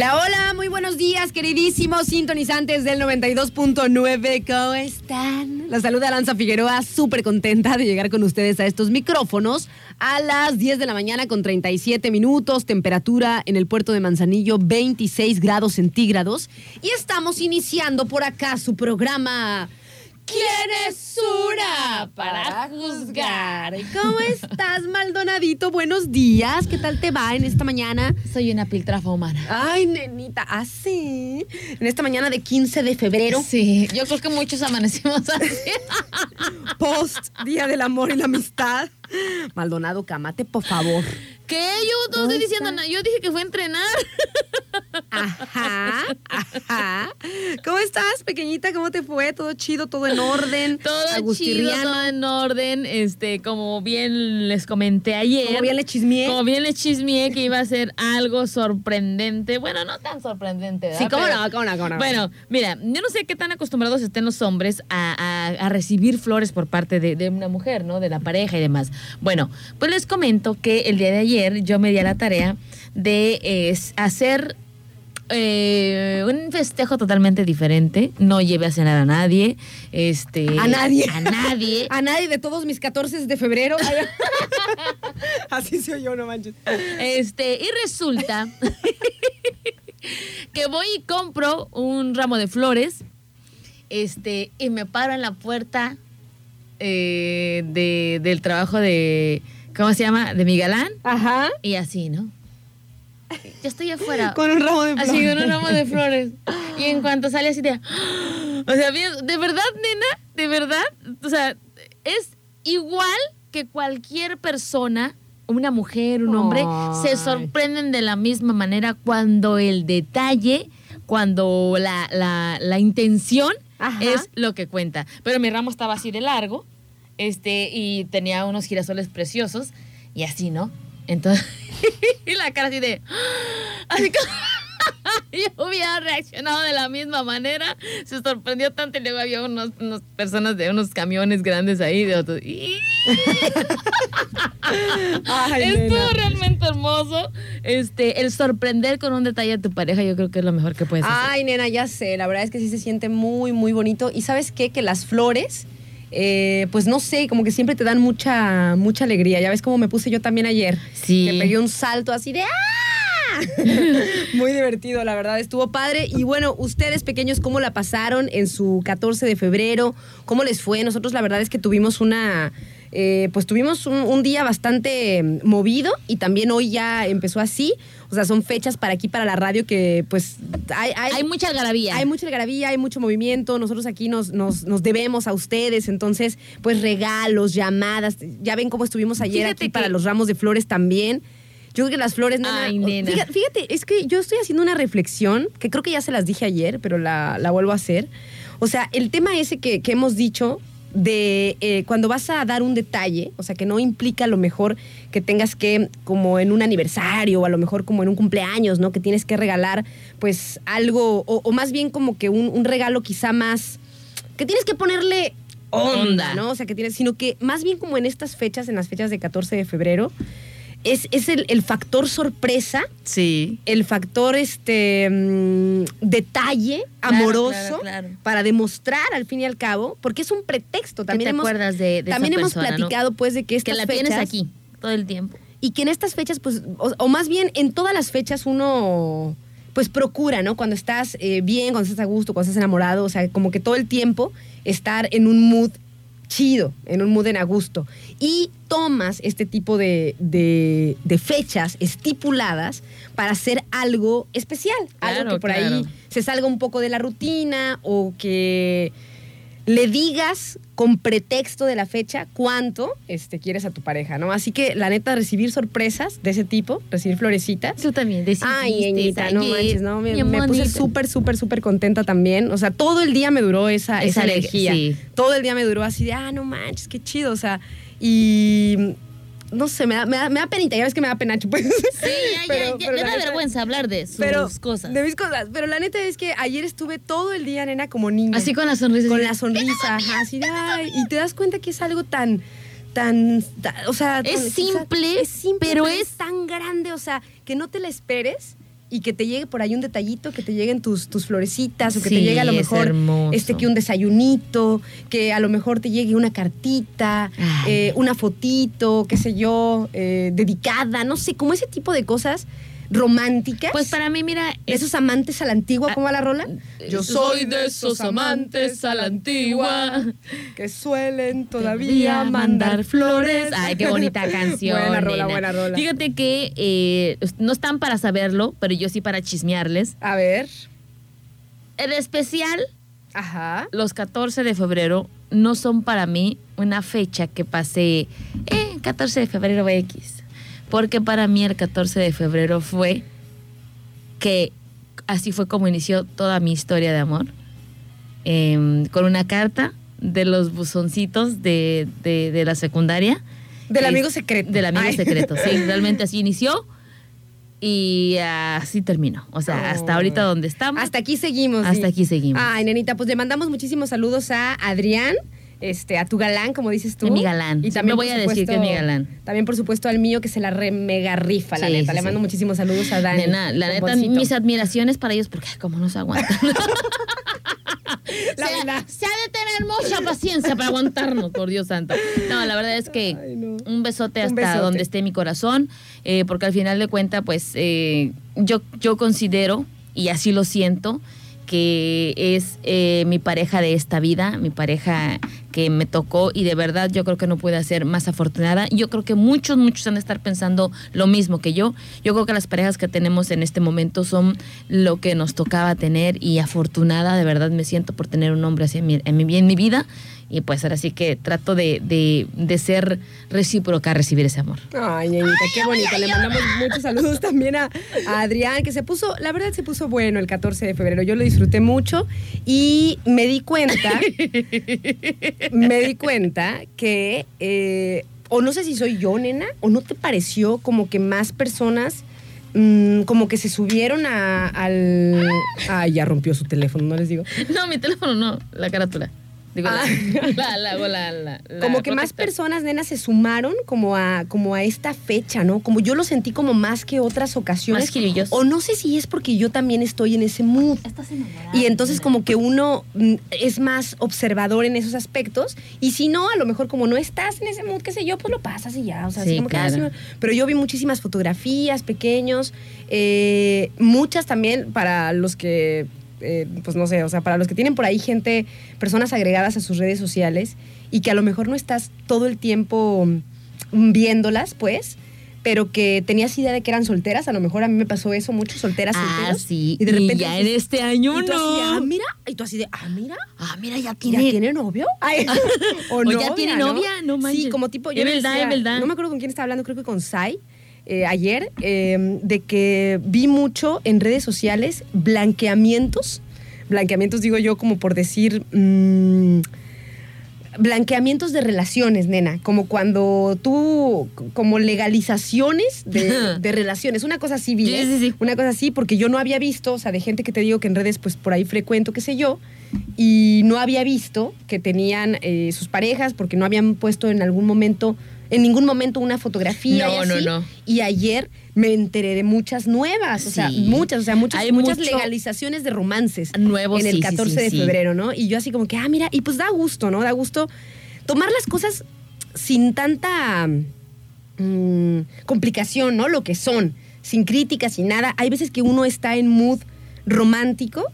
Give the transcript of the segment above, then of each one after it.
Hola, hola, muy buenos días, queridísimos sintonizantes del 92.9. ¿Cómo están? La saluda Aranza Figueroa, súper contenta de llegar con ustedes a estos micrófonos a las 10 de la mañana con 37 minutos, temperatura en el puerto de Manzanillo 26 grados centígrados. Y estamos iniciando por acá su programa. ¿Quién es una para juzgar? ¿Cómo estás, Maldonadito? Buenos días. ¿Qué tal te va en esta mañana? Soy una piltrafa humana. Ay, nenita, así. En esta mañana de 15 de febrero, Sí, yo creo que muchos amanecimos así. post Día del Amor y la Amistad. Maldonado, cámate, por favor. ¿Qué? Yo no estoy diciendo nada. Yo dije que fue a entrenar. Ajá, ajá. ¿Cómo estás, pequeñita? ¿Cómo te fue? ¿Todo chido? ¿Todo en orden? Todo chido, todo en orden. Este, como bien les comenté ayer. Como bien le chismeé. Como bien les chismeé que iba a ser algo sorprendente. Bueno, no tan sorprendente, ¿verdad? Sí, cómo Pero- no, cómo no, cómo no. Bueno, mira, yo no sé qué tan acostumbrados estén los hombres a, a- a recibir flores por parte de, de una mujer, ¿no? De la pareja y demás. Bueno, pues les comento que el día de ayer yo me di a la tarea de eh, hacer eh, un festejo totalmente diferente. No llevé a cenar a nadie. Este, A nadie. A nadie. A nadie de todos mis 14 de febrero. Así soy yo, no manches. Este, y resulta que voy y compro un ramo de flores. Este, y me paro en la puerta eh, de, del trabajo de. ¿Cómo se llama? De mi galán. Ajá. Y así, ¿no? Ya estoy afuera. Con un ramo de flores. Así, con un ramo de flores. Y en cuanto sale así. ¡ah! O sea, de verdad, nena, de verdad, o sea, es igual que cualquier persona, una mujer, un hombre, se sorprenden de la misma manera cuando el detalle, cuando la, la, la intención Ajá. es lo que cuenta. Pero mi ramo estaba así de largo, este, y tenía unos girasoles preciosos, y así, ¿no? Entonces, y la cara así de... Así como... Yo hubiera reaccionado de la misma manera. Se sorprendió tanto y luego había unos, unas personas de unos camiones grandes ahí de otros. ¡Y! Ay, Estuvo nena. realmente hermoso. Este, el sorprender con un detalle a tu pareja, yo creo que es lo mejor que puedes hacer. Ay, nena, ya sé. La verdad es que sí se siente muy, muy bonito. Y sabes qué? Que las flores, eh, pues no sé, como que siempre te dan mucha, mucha alegría. Ya ves cómo me puse yo también ayer. Sí. Que pegué un salto así de ¡ah! Muy divertido, la verdad, estuvo padre. Y bueno, ustedes pequeños, ¿cómo la pasaron en su 14 de febrero? ¿Cómo les fue? Nosotros la verdad es que tuvimos una... eh, pues tuvimos un, un día bastante mm, movido y también hoy ya empezó así. O sea, son fechas para aquí, para la radio, que pues hay, hay, Hay mucha algarabía. hay mucha algarabía, hay mucho movimiento. Nosotros aquí nos, nos, nos debemos a ustedes. Entonces, pues regalos, llamadas. Ya ven cómo estuvimos ayer Fíjate aquí que- para los ramos de flores también. Yo creo que las flores, nena, Ay, nena. Fíjate, fíjate, es que yo estoy haciendo una reflexión, que creo que ya se las dije ayer, pero la, la vuelvo a hacer. O sea, el tema ese que, que hemos dicho de eh, cuando vas a dar un detalle, o sea, que no implica a lo mejor que tengas que, como en un aniversario o a lo mejor como en un cumpleaños, ¿no? Que tienes que regalar, pues, algo, o, o más bien como que un, un regalo quizá más, que tienes que ponerle onda, Onda. ¿no? O sea, que tienes, sino que más bien como en estas fechas, en las fechas de 14 de febrero, es, es el, el factor sorpresa, Sí. el factor este mm, detalle amoroso claro, claro. para demostrar al fin y al cabo, porque es un pretexto. También te hemos, acuerdas de- de esa también hemos persona, ¿no? platicado pues de que Que estas la fechas, tienes aquí todo el tiempo. y que en estas fechas pues o, o más bien en todas las fechas uno pues procura, ¿no? Cuando estás eh, bien, cuando estás a gusto, cuando estás enamorado, o sea, como que todo el tiempo estar en un mood chido, en un mood en a gusto. Y tomas este tipo de, de- de fechas estipuladas para hacer algo especial, algo que por claro. ahí se salga un poco de la rutina o que le digas con pretexto de la fecha cuánto este, quieres a tu pareja, ¿no? Así que la neta, recibir sorpresas de ese tipo, recibir florecitas, Tú también. Ay, Ñeñita, no manches, no, me, me puse súper, súper, súper contenta también. O sea, todo el día me duró esa, esa, Esa energía. sí. Todo el día me duró así de, ah, no manches, qué chido. O sea, y no sé, me da, me da, me da penita, ya ves que me da penacho, pues. Sí, ya, Pero- ya, ya, da neta- vergüenza hablar de sus pero, cosas. De mis cosas. Pero la neta es que ayer estuve todo el día, nena, como niña. Así con la sonrisa. Con la sonrisa, ajá, así de, ay, y te das cuenta que es algo tan, tan, ta- o sea... Es tan- o sea, simple, es simple, pero es tan grande, o sea, que no te la esperes y que te llegue por ahí un detallito, que te lleguen tus, tus florecitas, o que te llegue a lo mejor este que un desayunito, que a lo mejor te llegue una cartita, eh, una fotito, qué sé yo, eh, dedicada, no sé, como ese tipo de cosas románticas. Pues para mí, mira, esos amantes a la antigua, ¿cómo va la rola? Yo soy de esos amantes a la antigua que suelen todavía mandar flores. Ay, qué bonita canción. buena rola, nena. buena rola. Fíjate que eh, no están para saberlo, pero yo sí para chismearles. A ver. En especial, Ajá. los 14 de febrero no son para mí una fecha que pasé, eh, 14 de febrero X. Porque para mí el 14 de febrero fue que así fue como inició toda mi historia de amor. Em, con una carta de los buzoncitos de, de- de la secundaria. Del Es- amigo secreto. Del amigo Ay. secreto, sí, realmente así inició y así terminó. O sea, hasta Oh. ahorita donde estamos. Hasta aquí seguimos. Hasta sí. aquí seguimos. Ay, nenita, pues le mandamos muchísimos saludos a Adrián. Este, a tu galán, como dices tú. Es mi galán. Y también voy por a decir que es mi supuesto, galán. También, por supuesto, al mío que se la re mega rifa, la Sí, neta. sí, Le mando sí. muchísimos saludos a Dani. Nena, la neta, mis admiraciones para ellos, porque como no se aguantan. La se, verdad. se ha de tener mucha paciencia para aguantarnos, por Dios santo. No, la verdad es que Ay, no. un besote Un hasta besote. donde esté mi corazón, eh, porque al final de cuentas, pues eh, yo, yo considero, y así lo siento, que es eh, mi pareja de esta vida, mi pareja que me tocó y de verdad yo creo que no puede ser más afortunada. Yo creo que muchos, muchos han de estar pensando lo mismo que yo. Yo creo que las parejas que tenemos en este momento son lo que nos tocaba tener y afortunada de verdad me siento por tener un hombre así en mi, en mi, en mi vida y pues ahora sí que trato de, de, de ser recíproca a recibir ese amor. Ay, ñeñita, qué bonito. Le mandamos muchos saludos también a, a Adrián, que se puso, la verdad se puso bueno el 14 de febrero. Yo lo disfruté mucho y me di cuenta, me di cuenta que, eh, o no sé si soy yo, nena, o no te pareció como que más personas mm, como que se subieron a- al... Ay, ya rompió su teléfono, no les digo. No, mi teléfono no, la carátula. Digo, Ah. la, la, la, la, la- la como que más personas, nena, se sumaron como a, como a esta fecha, ¿no? Como yo lo sentí como más que otras ocasiones. Más. O no sé si es porque yo también estoy en ese mood. Estás enamorada. Y entonces como que uno mm, es más observador en esos aspectos y si no, a lo mejor como no estás en ese mood, qué sé yo, pues lo pasas y ya, o sea, así Sí, como que, ah, claro. sí, pero yo vi muchísimas fotografías pequeños, eh, muchas también para los que, eh, pues no sé, o sea, para los que tienen por ahí gente, personas agregadas a sus redes sociales y que a lo mejor no estás todo el tiempo viéndolas, pues, pero que tenías idea de que eran solteras, a lo mejor a mí me pasó eso, muchos solteras Ah, solteros. sí. Y de repente ya en este año y tú así de, no. ah, mira, y tú así de, ah, mira, Ah, mira, ya ¿ya tiene. tiene novio? Ay, o, O ya novia, tiene ¿no? novia, no manches. Sí, como tipo, yo Es verdad, decía- es verdad. No me acuerdo con quién estaba hablando, creo que con Sai, eh, ayer, eh, de que vi mucho en redes sociales blanqueamientos, blanqueamientos digo yo como por decir... mm, blanqueamientos de relaciones, nena, como cuando tú, como legalizaciones de, de relaciones, una cosa así, Sí, ¿eh? sí, sí. una cosa así, porque yo no había visto, o sea, de gente que te digo que en redes, pues por ahí frecuento, qué sé yo, y no había visto que tenían eh, sus parejas, porque no habían puesto en algún momento, en ningún momento una fotografía. No, y no, así. no. Y ayer me enteré de muchas nuevas, o sea, muchas, o sea, muchas, Hay muchas legalizaciones de romances Nuevos, en el sí, sí, 14 sí, de febrero, ¿no? Y yo así como que, ah, mira, y pues da gusto, ¿no? Da gusto tomar las cosas sin tanta mm, complicación, ¿no? Lo que son, sin críticas, sin nada. Hay veces que uno está en mood romántico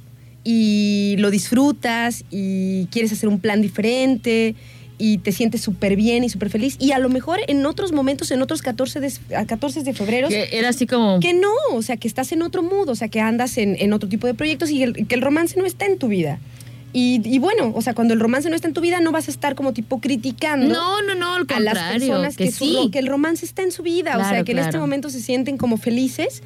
y lo disfrutas y quieres hacer un plan diferente y te sientes súper bien y súper feliz. Y a lo mejor en otros momentos, en otros 14 de, a 14 de febrero, Que era así como. que no, o sea, que estás en otro mood, o sea, que andas en, en otro tipo de proyectos y el- que el romance no está en tu vida. Y, y bueno, o sea, cuando el romance no está en tu vida, no vas a estar como tipo criticando No, no, no, al a las contrario. personas que, que su- sí. que el romance está en su vida, o sea, Claro, que en este momento se sienten como felices.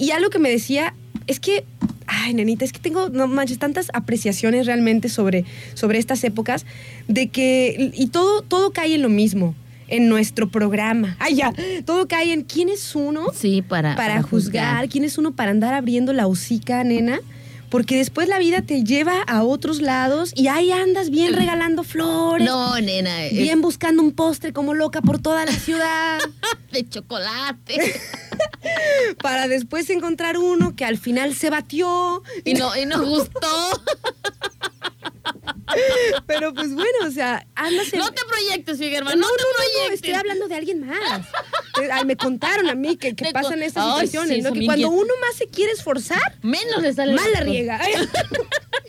Y algo que me decía es que, ay, nenita, es que tengo, no manches, tantas apreciaciones realmente sobre, sobre estas épocas, de que, y todo, todo cae en lo mismo, en nuestro programa. Ay, ya, todo cae en quién es uno Sí, para, para, juzgar, quién es uno para andar abriendo la hocica, nena. Porque después la vida te lleva a otros lados y ahí andas bien regalando flores. No, nena. es Bien buscando un postre como loca por toda la ciudad. de chocolate. para después encontrar uno que al final se batió. y, no, y nos gustó. Pero pues bueno, o sea, andas en... No te proyectes, Figueroa. no, No, no, te no, no, proyectes. estoy hablando de alguien más. Eh, ay, me contaron a mí que, que pasan estas situaciones, sí, ¿no? Que cuando uno más se quiere esforzar, Menos le sale. mal la riega.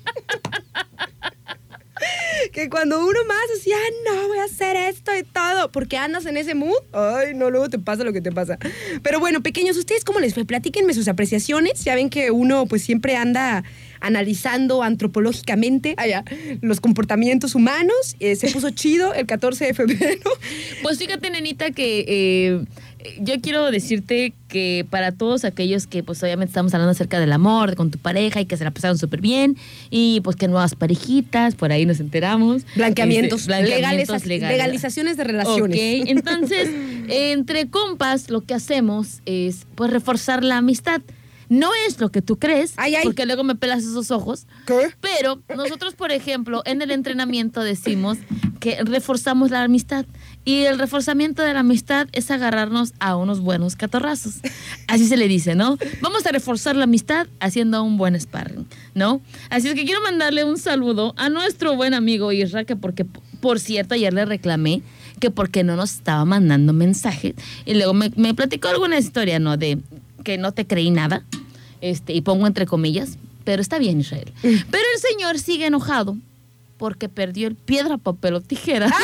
Que cuando uno más así, ah, no, voy a hacer esto y todo, porque andas en ese mood, ay, no, luego te pasa lo que te pasa. Pero bueno, pequeños, ¿ustedes cómo les fue? Platíquenme sus apreciaciones. Ya ven que uno pues siempre anda analizando antropológicamente allá, los comportamientos humanos. Eh, se puso chido el 14 de febrero. Pues fíjate, nenita, que eh, yo quiero decirte que para todos aquellos que, pues obviamente estamos hablando acerca del amor con tu pareja y que se la pasaron súper bien, y pues que nuevas parejitas, por ahí nos enteramos. Blanqueamientos, Este, blanqueamientos legales- legalizaciones de relaciones. Ok, entonces, entre compas, lo que hacemos es, pues, reforzar la amistad. No es lo que tú crees, Ay, ay. porque luego me pelas esos ojos. ¿Qué? Pero nosotros, por ejemplo, en el entrenamiento decimos que reforzamos la amistad. Y el reforzamiento de la amistad es agarrarnos a unos buenos catorrazos. Así se le dice, ¿no? Vamos a reforzar la amistad haciendo un buen sparring, ¿no? Así es que quiero mandarle un saludo a nuestro buen amigo Isra, que porque, por cierto, ayer le reclamé que porque no nos estaba mandando mensajes. Y luego me, me platicó alguna historia, ¿no? De que no te creí nada. Este, y pongo entre comillas, pero está bien, Israel. Pero el señor sigue enojado porque perdió el piedra, papel o tijera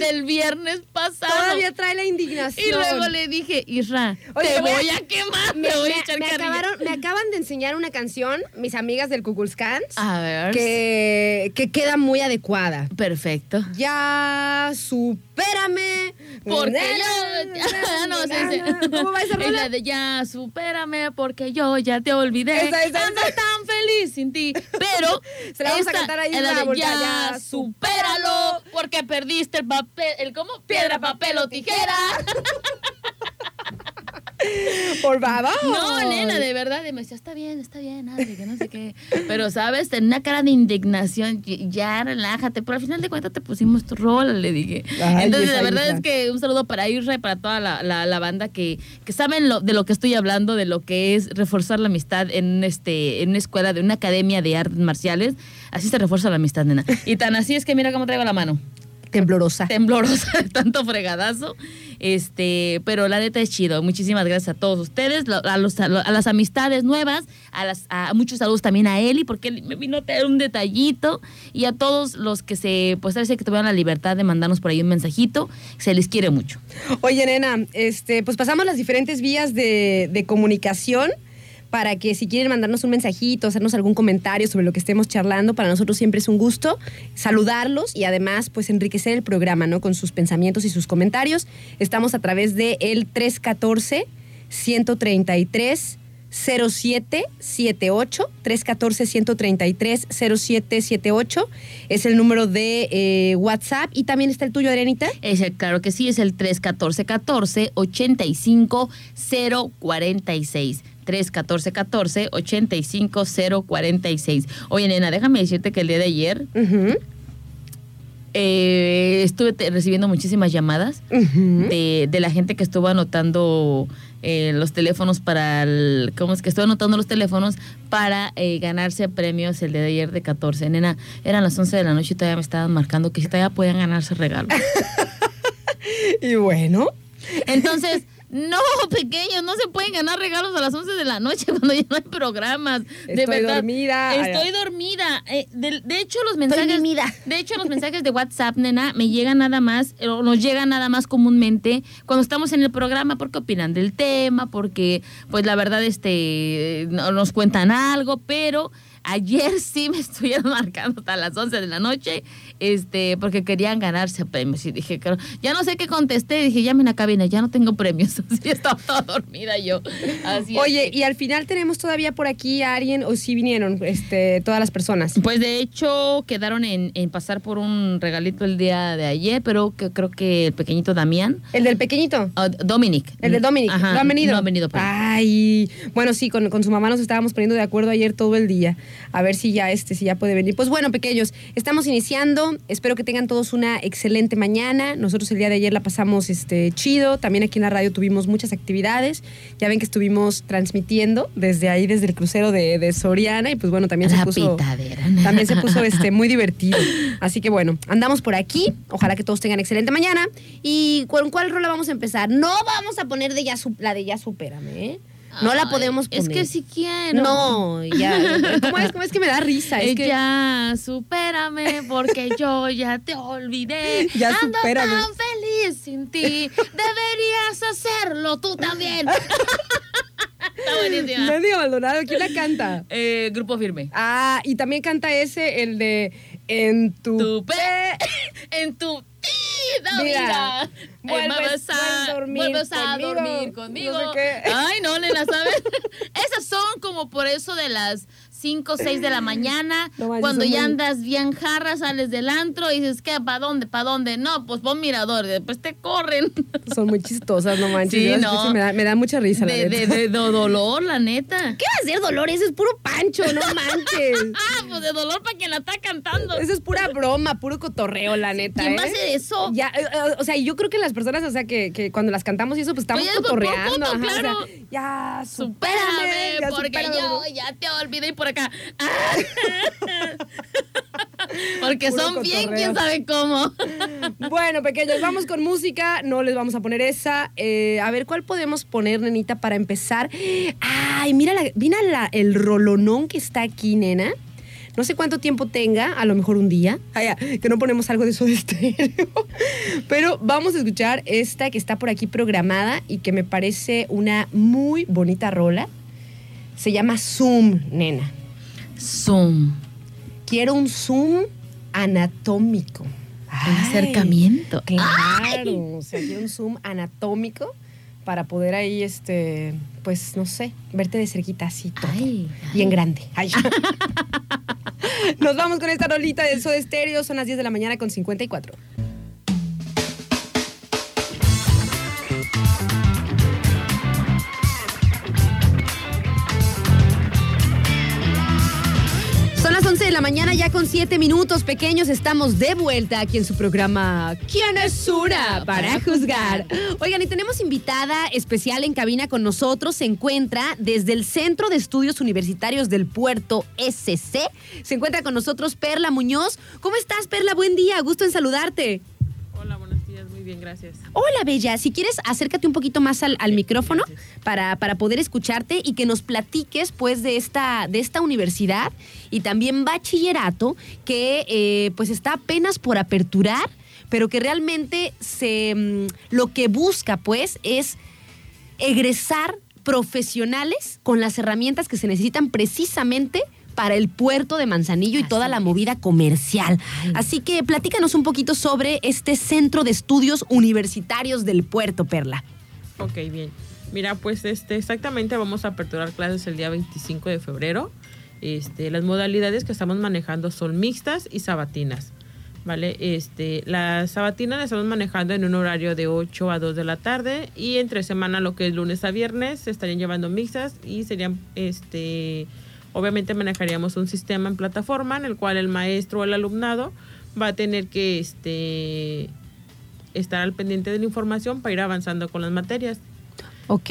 del viernes pasado. Todavía trae la indignación. Y luego le dije, Isra, Oye, te voy a- voy a quemar, me, te voy me- a echar me carrilla". acabaron- me acaban de enseñar una canción, mis amigas del Kukulskans, A ver. que, que queda muy adecuada. Perfecto. Ya, supérame. Porque yo. no, sí, sí. ¿Cómo va esa Es la rola? de ya, supérame, porque yo ya te olvidé. Esa, esa, Ando esa. tan feliz sin ti. Pero. Se la vamos a cantar ahí en la de ya, ya, supéralo, porque perdiste el papel. ¿El cómo? Piedra, papel o tijera. Por favor. No, nena, de verdad. Y me decía, está bien, está bien, Adri, que no sé qué. Pero, ¿sabes? Tenía una cara de indignación. Ya, relájate. Pero al final de cuentas te pusimos tu rol, le dije. Ay, Entonces, la verdad Isra. es que un saludo para Isra y para toda la, la- la banda que, que saben lo, de lo que estoy hablando, de lo que es reforzar la amistad en, este, en una escuela, de una academia de artes marciales. Así se refuerza la amistad, nena. Y tan así es que mira cómo traigo la mano Temblorosa. temblorosa tanto fregadazo. Este, pero la neta es chido. Muchísimas gracias a todos ustedes, a, los- a las amistades nuevas, a, las, a muchos saludos también a Eli, porque él me vino a traer un detallito. Y a todos los que se, pues parece que tuvieron la libertad de mandarnos por ahí un mensajito. Se les quiere mucho. Oye, nena, este, pues pasamos las diferentes vías de, de comunicación para que si quieren mandarnos un mensajito, hacernos algún comentario sobre lo que estemos charlando, para nosotros siempre es un gusto saludarlos y además pues enriquecer el programa, ¿no? Con sus pensamientos y sus comentarios. Estamos a través de el 314 133 0778 314 133 0778 es el número de eh, WhatsApp y también está el tuyo, Adrianita. Es claro que sí, es el 314 14 85 046. 314 14 85 046. Oye, nena, déjame decirte que el día de ayer eh, estuve recibiendo muchísimas llamadas de la gente que estuvo anotando eh, los teléfonos para el, ¿cómo es que estuvo anotando los teléfonos para eh, ganarse premios el día de ayer de 14? Nena, eran las 11 de la noche y todavía me estaban marcando que si todavía podían ganarse regalos. Y bueno, Entonces, No, pequeños, no se pueden ganar regalos a las 11 de la noche cuando ya no hay programas. de Estoy verdad. dormida. Estoy dormida. Eh, de, de hecho, los mensajes. De hecho, los mensajes de WhatsApp, nena, me llegan nada más, eh, o nos llegan nada más comúnmente cuando estamos en el programa, porque opinan del tema, porque, pues la verdad, este, no- nos cuentan algo, pero. Ayer sí me estuvieron marcando hasta las 11 de la noche, este, porque querían ganarse premios. Y dije, claro, ya no sé qué contesté. Dije, llamen a cabina, ya no tengo premios. Así estaba toda dormida yo. Así Oye, y al final tenemos todavía por aquí a alguien, o sí vinieron este, todas las personas. Pues de hecho quedaron en, en pasar por un regalito el día de ayer, pero que creo que el pequeñito Damián, El del pequeñito. ah, Dominic. El de Dominic, Ajá, ¿no han venido? No han venido. Ay, bueno, sí, con, con su mamá nos estábamos poniendo de acuerdo ayer todo el día. A ver si ya este, si ya puede venir. Pues bueno, pequeños, estamos iniciando. Espero que tengan todos una excelente mañana. Nosotros el día de ayer la pasamos este, chido. También aquí en la radio tuvimos muchas actividades. Ya ven que estuvimos transmitiendo desde ahí, desde el crucero de, de Soriana. Y pues bueno, también se puso. pitadera. También se puso este, muy divertido. Así que bueno, andamos por aquí. Ojalá que todos tengan excelente mañana. ¿Y con cuál rola vamos a empezar? No vamos a poner de ya la de ya supérame, ¿eh? No la podemos poner. Es que si quiero. No, ya. ¿Cómo es? ¿Cómo es que me da risa? Es que Ya, supérame porque yo ya te olvidé. Ya Ando supérame. tan feliz sin ti. Deberías hacerlo tú también. Está buenísima. Mendigo Maldonado, ¿quién la canta? Eh, grupo firme. Ah, y también canta ese, el de En tu, tu pe en tu vida, Vida. Vuelves- Eh, vuelves a, dormir vuelves a conmigo. dormir conmigo. No sé qué. Ay, no, Lena, ¿sabes? Esas son como por eso de las 5 o 6 de la mañana, No cuando ya muy- andas bien jarra, sales del antro y dices, ¿qué? ¿Para dónde? ¿Para dónde? No, pues pon mirador, y después te corren. Son muy chistosas, no manches. Sí, no. Me da, me da mucha risa, la De, de, neta. de- de dolor, la neta. ¿Qué va a ser dolor? Eso es puro pancho, no manches. Ah, pues de dolor para quien la está cantando. Eso es pura broma, puro cotorreo, la neta. ¿Quién ¿eh? va a hacer eso? Ya, eh, eh, o sea, yo creo que las personas, o sea, que, que cuando las cantamos y eso, pues estamos Oye, pues, cotorreando. ajá, o sea, ya, Supérame, supérame, ya porque supérame. yo ya te olvidé y por acá. Porque Puro son bien, quién sabe cómo. Bueno, pequeños, vamos con música. No les vamos a poner esa. Eh, a ver, ¿cuál podemos poner, nenita, para empezar? Ay, mira, la, mira la- el rolonón que está aquí, nena. No sé cuánto tiempo tenga, a lo mejor un día. Que no ponemos algo de eso de estéreo. Pero vamos a escuchar esta que está por aquí programada y que me parece una muy bonita rola. Se llama Zoom, nena. Zoom. Quiero un zoom anatómico. Un Ay. acercamiento. Claro, o sea, quiero un zoom anatómico para poder ahí, este, pues, no sé, verte de cerquita así todo. Ay, Y en grande. Ay. Nos vamos con esta rolita del Soda Stereo. Son las 10 de la mañana con 54. La mañana ya con 7 minutos pequeños. Estamos de vuelta aquí en su programa ¿Quién es una para juzgar? Oigan, y tenemos invitada especial en cabina con nosotros. Se encuentra desde el Centro de Estudios Universitarios del Puerto SC. Se encuentra con nosotros Perla Muñoz. ¿Cómo estás, Perla? Buen día. Gusto en saludarte. Bien, gracias. Hola, Bella. Si quieres, acércate un poquito más al, al micrófono para, para poder escucharte y que nos platiques, pues, de esta, de esta universidad y también bachillerato que, eh, pues, está apenas por aperturar, pero que realmente se, mm, lo que busca, pues, es egresar profesionales con las herramientas que se necesitan precisamente para el puerto de Manzanillo y toda la movida comercial. Así que platícanos un poquito sobre este centro de estudios universitarios del puerto, Perla. Ok, bien. Mira, pues este, exactamente vamos a aperturar clases el día 25 de febrero. Este, las modalidades que estamos manejando son mixtas y sabatinas. ¿Vale? Este, las sabatinas las estamos manejando en un horario de 8 a 2 de la tarde y entre semana, lo que es lunes a viernes, se estarían llevando mixtas y serían, este, obviamente manejaríamos un sistema en plataforma en el cual el maestro o el alumnado va a tener que, este, estar al pendiente de la información para ir avanzando con las materias. ¿Ok?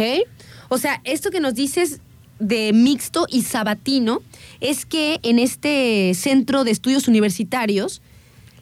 O sea, esto que nos dices de mixto y sabatino es que en este centro de estudios universitarios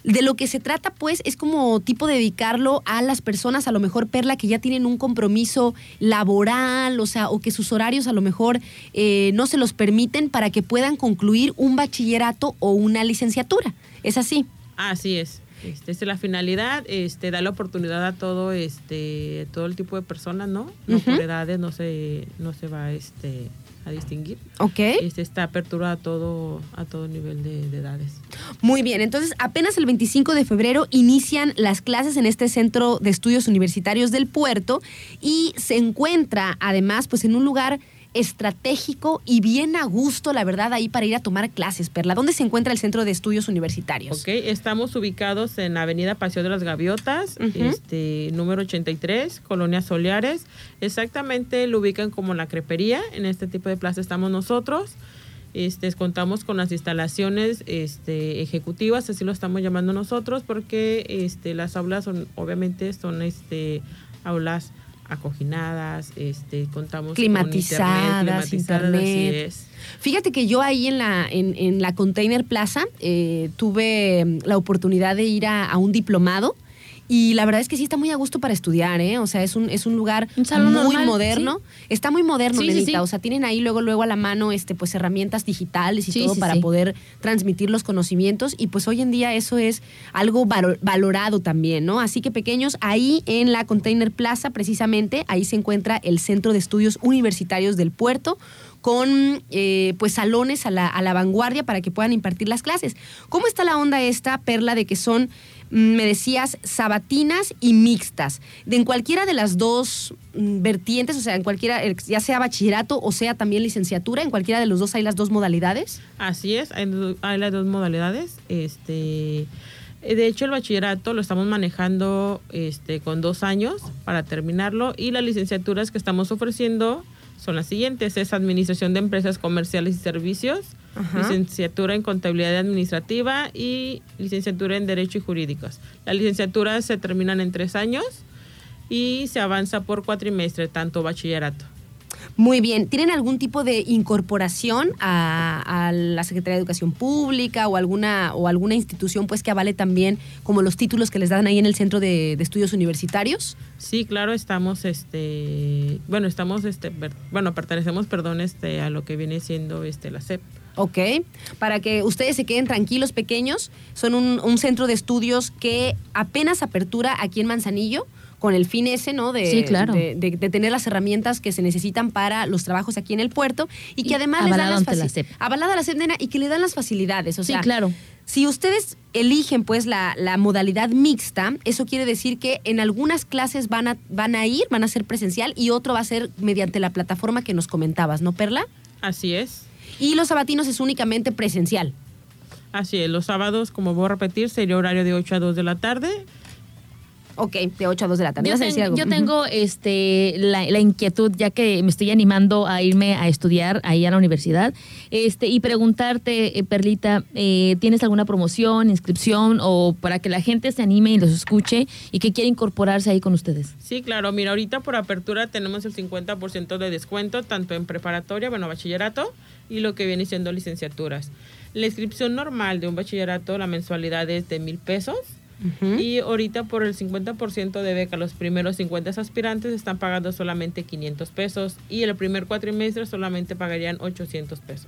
de lo que se trata, pues, es como tipo dedicarlo a las personas, a lo mejor, Perla, que ya tienen un compromiso laboral, o sea, o que sus horarios a lo mejor eh, no se los permiten para que puedan concluir un bachillerato o una licenciatura. ¿Es así? Así es. Este, esta es la finalidad, este, da la oportunidad a todo, este, todo el tipo de personas, ¿no? No por edades no se, no se va este, a distinguir. Ok. Este, está apertura a todo, a todo nivel de, de edades. Muy bien, entonces apenas el 25 de febrero inician las clases en este centro de estudios universitarios del puerto y se encuentra además pues en un lugar estratégico y bien a gusto, la verdad, ahí para ir a tomar clases. Perla, ¿dónde se encuentra el centro de estudios universitarios? Ok, estamos ubicados en Avenida Paseo de las Gaviotas, Ujú. este, número 83, Colonia Soleares. Exactamente lo ubican como la crepería. En este tipo de plaza estamos nosotros. Este, contamos con las instalaciones este, ejecutivas, así lo estamos llamando nosotros, porque este, las aulas son, obviamente son este, aulas acoginadas, este, contamos Climatizadas, con internet, climatizadas, así internet. es. Fíjate que yo ahí en la, en, en la Container Plaza eh, tuve mm, la oportunidad de ir a, a un diplomado y la verdad es que sí está muy a gusto para estudiar, ¿eh? O sea, es un, es un lugar Un muy normal, moderno. Está muy moderno, Sí. O sea, tienen ahí luego, luego a la mano este, pues, herramientas digitales y todo para poder transmitir los conocimientos. Y pues hoy en día eso es algo valo- valorado también, ¿no? Así que pequeños, ahí en la Container Plaza, precisamente, ahí se encuentra el Centro de Estudios Universitarios del Puerto con eh, pues salones a la, a la vanguardia para que puedan impartir las clases. ¿Cómo está la onda esta, Perla, de que son, mm, me decías, sabatinas y mixtas? De en cualquiera de las dos mm, vertientes, o sea, en cualquiera, eh, ya sea bachillerato o sea también licenciatura, en cualquiera de los dos hay las dos modalidades. Así es, hay, hay las dos modalidades. Este, eh, de hecho, el bachillerato lo estamos manejando este, con dos años para terminarlo y las licenciaturas que estamos ofreciendo son las siguientes. Es Administración de Empresas Comerciales y Servicios, Ajá. licenciatura en Contabilidad Administrativa y licenciatura en Derecho y Jurídicos. Las licenciaturas se terminan en tres años y se avanza por cuatrimestre, tanto bachillerato. Muy bien. ¿Tienen algún tipo de incorporación a, a la Secretaría de Educación Pública o alguna, o alguna institución pues que avale también como los títulos que les dan ahí en el Centro de, de Estudios Universitarios? Sí, claro, estamos, este, bueno, estamos, este, bueno, pertenecemos, perdón, este, a lo que viene siendo, este, la SEP. Ok, para que ustedes se queden tranquilos, pequeños, son un, un centro de estudios que apenas apertura aquí en Manzanillo, con el fin ese, ¿no? De, Sí, claro. de, de- de tener las herramientas que se necesitan para los trabajos aquí en el puerto y que Y además les dan las ante la SEP. Avalada la SEP, nena, y que le dan las facilidades. O Sí, sea, claro. si ustedes eligen pues la, la modalidad mixta, eso quiere decir que en algunas clases van a, van a ir, van a ser presencial y otro va a ser mediante la plataforma que nos comentabas, ¿no, Perla? Así es. Y los sabatinos es únicamente presencial. Así es, los sábados, como voy a repetir, sería horario de 8 a 2 de la tarde. Ok, de 8 a 2 de la tarde. Yo, tengo este la, la inquietud, ya que me estoy animando a irme a estudiar ahí a la universidad, este y preguntarte, eh, Perlita, eh, ¿tienes alguna promoción, inscripción o para que la gente se anime y los escuche y que quiera incorporarse ahí con ustedes? Sí, claro, mira, ahorita por apertura tenemos el 50% de descuento, tanto en preparatoria, bueno, bachillerato, y lo que viene siendo licenciaturas. La inscripción normal de un bachillerato, la mensualidad es de mil pesos. Y ahorita por el 50% de beca, los primeros 50 aspirantes están pagando solamente 500 pesos y el primer cuatrimestre solamente pagarían 800 pesos.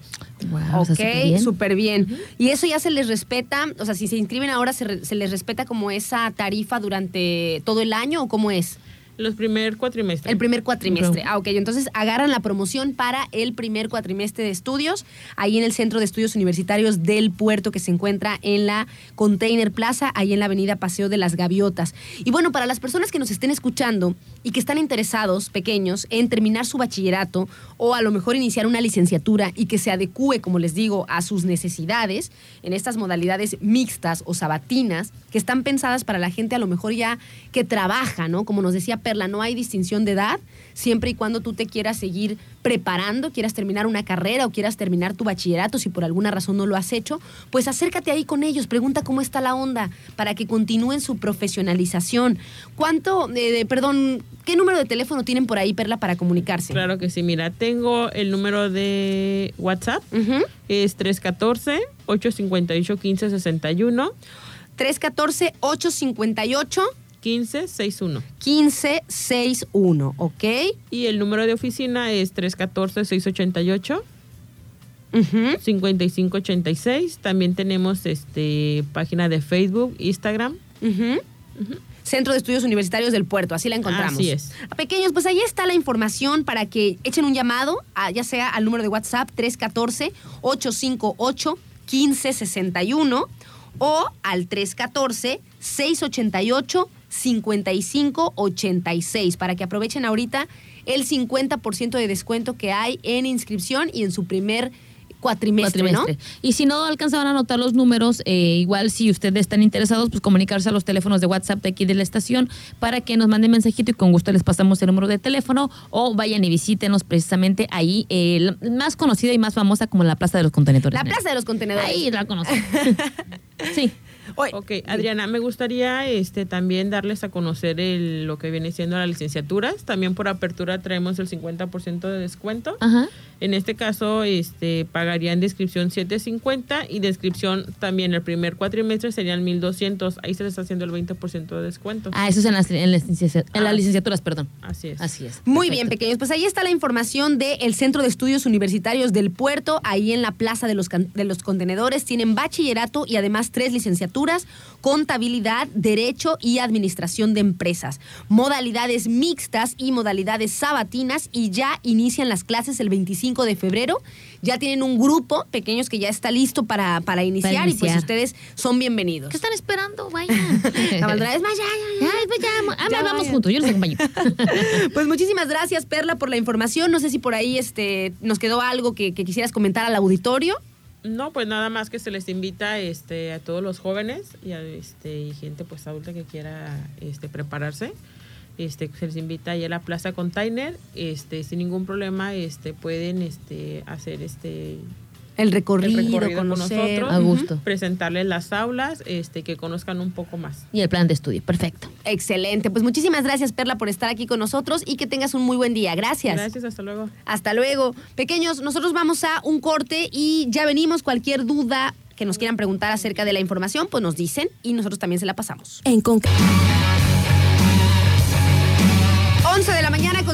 Wow, súper Ok, bien. súper bien. Y eso ya se les respeta, o sea, si se inscriben ahora, ¿se, re- se les respeta como esa tarifa durante todo el año o cómo es? Los primer cuatrimestre. El primer cuatrimestre. Ah, ok. Entonces agarran la promoción para el primer cuatrimestre de estudios, ahí en el Centro de Estudios Universitarios del Puerto, que se encuentra en la Container Plaza, ahí en la avenida Paseo de las Gaviotas. Y bueno, para las personas que nos estén escuchando y que están interesados, pequeños, en terminar su bachillerato o a lo mejor iniciar una licenciatura y que se adecue, como les digo, a sus necesidades, en estas modalidades mixtas o sabatinas, que están pensadas para la gente a lo mejor ya que trabaja, ¿no? Como nos decía Perla, no hay distinción de edad, siempre y cuando tú te quieras seguir preparando, quieras terminar una carrera o quieras terminar tu bachillerato, si por alguna razón no lo has hecho, pues acércate ahí con ellos, pregunta cómo está la onda para que continúen su profesionalización. ¿Cuánto, eh, de- perdón, qué número de teléfono tienen por ahí, Perla, para comunicarse? Claro que sí, mira, tengo el número de WhatsApp, Ujú. es 314-858-1561. 314-858. 1561. 1561, ¿ok? Y el número de oficina es 314-688. Ujú. 5586. También tenemos este página de Facebook, Instagram. Ujú. Centro de Estudios Universitarios del Puerto, así la encontramos. Así es. Pequeños, pues ahí está la información para que echen un llamado, a- ya sea al número de WhatsApp 314-858-1561 o al 314-688-5586 para que aprovechen ahorita el 50% de descuento que hay en inscripción y en su primer cuatrimestre, cuatrimestre. Y si no alcanzaban a anotar los números, eh, igual si ustedes están interesados, pues comunicarse a los teléfonos de WhatsApp de aquí de la estación para que nos manden mensajito y con gusto les pasamos el número de teléfono o vayan y visítenos precisamente ahí, eh, más conocida y más famosa como la Plaza de los Contenedores. ¿no? La Plaza de los Contenedores. Ahí la conocen. sí. Oye, Ok, Adriana, me gustaría este también darles a conocer el- lo que viene siendo las licenciaturas. También por apertura traemos el 50% de descuento. Ajá. En este caso, este pagarían de inscripción 750 y de inscripción también el primer cuatrimestre serían 1200. Ahí se les está haciendo el 20% de descuento. Ah, eso es en las, en las, licencia- en las Ah. licenciaturas, perdón. Así es. Así es. Muy Perfecto. bien, pequeños. Pues ahí está la información del Centro de Estudios Universitarios del Puerto, ahí en la Plaza de los, Can- de los Contenedores. Tienen bachillerato y además tres licenciaturas, contabilidad, derecho y administración de empresas. Modalidades mixtas y modalidades sabatinas y ya inician las clases el 25 de febrero. Ya tienen un grupo, pequeños, que ya está listo para, para iniciar, y pues ustedes son bienvenidos. ¿Qué están esperando? Vaya. La es más, ya, ya, ya. Pues ya, ah, Ya vamos vayan. juntos, yo les acompaño. Pues muchísimas gracias, Perla, por la información. No sé si por ahí este, nos quedó algo que, que quisieras comentar al auditorio. No, pues nada más que se les invita este, a todos los jóvenes y, a, este, y gente pues adulta que quiera este, prepararse. Este, se les invita ahí a la Plaza Container, este, sin ningún problema, este, pueden este, hacer este El recorrido, el recorrido con nosotros, A gusto. presentarles las aulas, este, que conozcan un poco más. Y el plan de estudio, perfecto. Excelente. Pues muchísimas gracias, Perla, por estar aquí con nosotros y que tengas un muy buen día. Gracias. Gracias, hasta luego. Hasta luego. Pequeños, nosotros vamos a un corte y ya venimos. Cualquier duda que nos quieran preguntar acerca de la información, pues nos dicen y nosotros también se la pasamos. En concreto.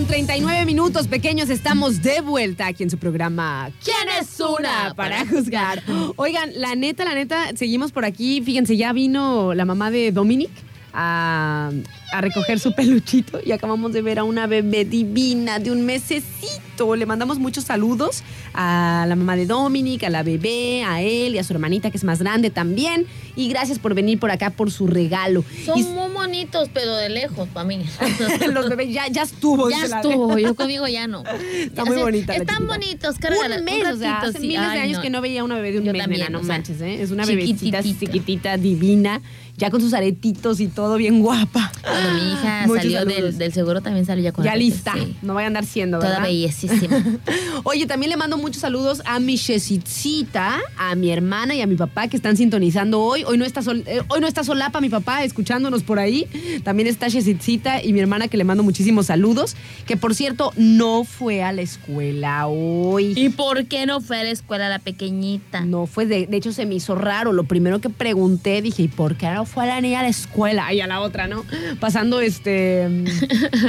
39 minutos, pequeños, estamos de vuelta aquí en su programa ¿Quién es una para juzgar? Oigan, la neta, la neta, seguimos por aquí. Fíjense, ya vino la mamá de Dominic a, a recoger su peluchito y acabamos de ver a una bebé divina de un mesecito. Le mandamos muchos saludos a la mamá de Dominic, a la bebé, a él y a su hermanita que es más grande también. Y gracias por venir por acá por su regalo. Son Y- muy bonitos, pero de lejos para mí. los bebés ya, ya estuvo. ya estuvo, yo conmigo ya no. Está muy bonita Están bonitos, cárgala, un mes, o sea, ratito, hace sí. miles de Ay, años no. que no veía una bebé de un Yo mes, también, nena, no o sea, manches, ¿eh? Es una bebecita chiquitita, divina, ya con sus aretitos y todo bien guapa. Cuando mi hija Muchos salió del, del seguro también salió ya con Ya aretes, lista, sí. no vaya a andar siendo, Toda ¿verdad? bellísima. Oye, también le mando muchos saludos a mi Chesicita, a mi hermana y a mi papá que están sintonizando hoy. Hoy no está, sol- eh, hoy no está solapa mi papá escuchándonos por ahí. También está Chesicita y mi hermana que le mando muchísimos saludos. Que por cierto, no fue a la escuela hoy. ¿Y por qué no fue a la escuela la pequeñita? No fue, de, de hecho se me hizo raro. Lo primero que pregunté, dije, ¿y por qué no fue la niña a la escuela? Y a la otra, ¿no? Pasando este, mm,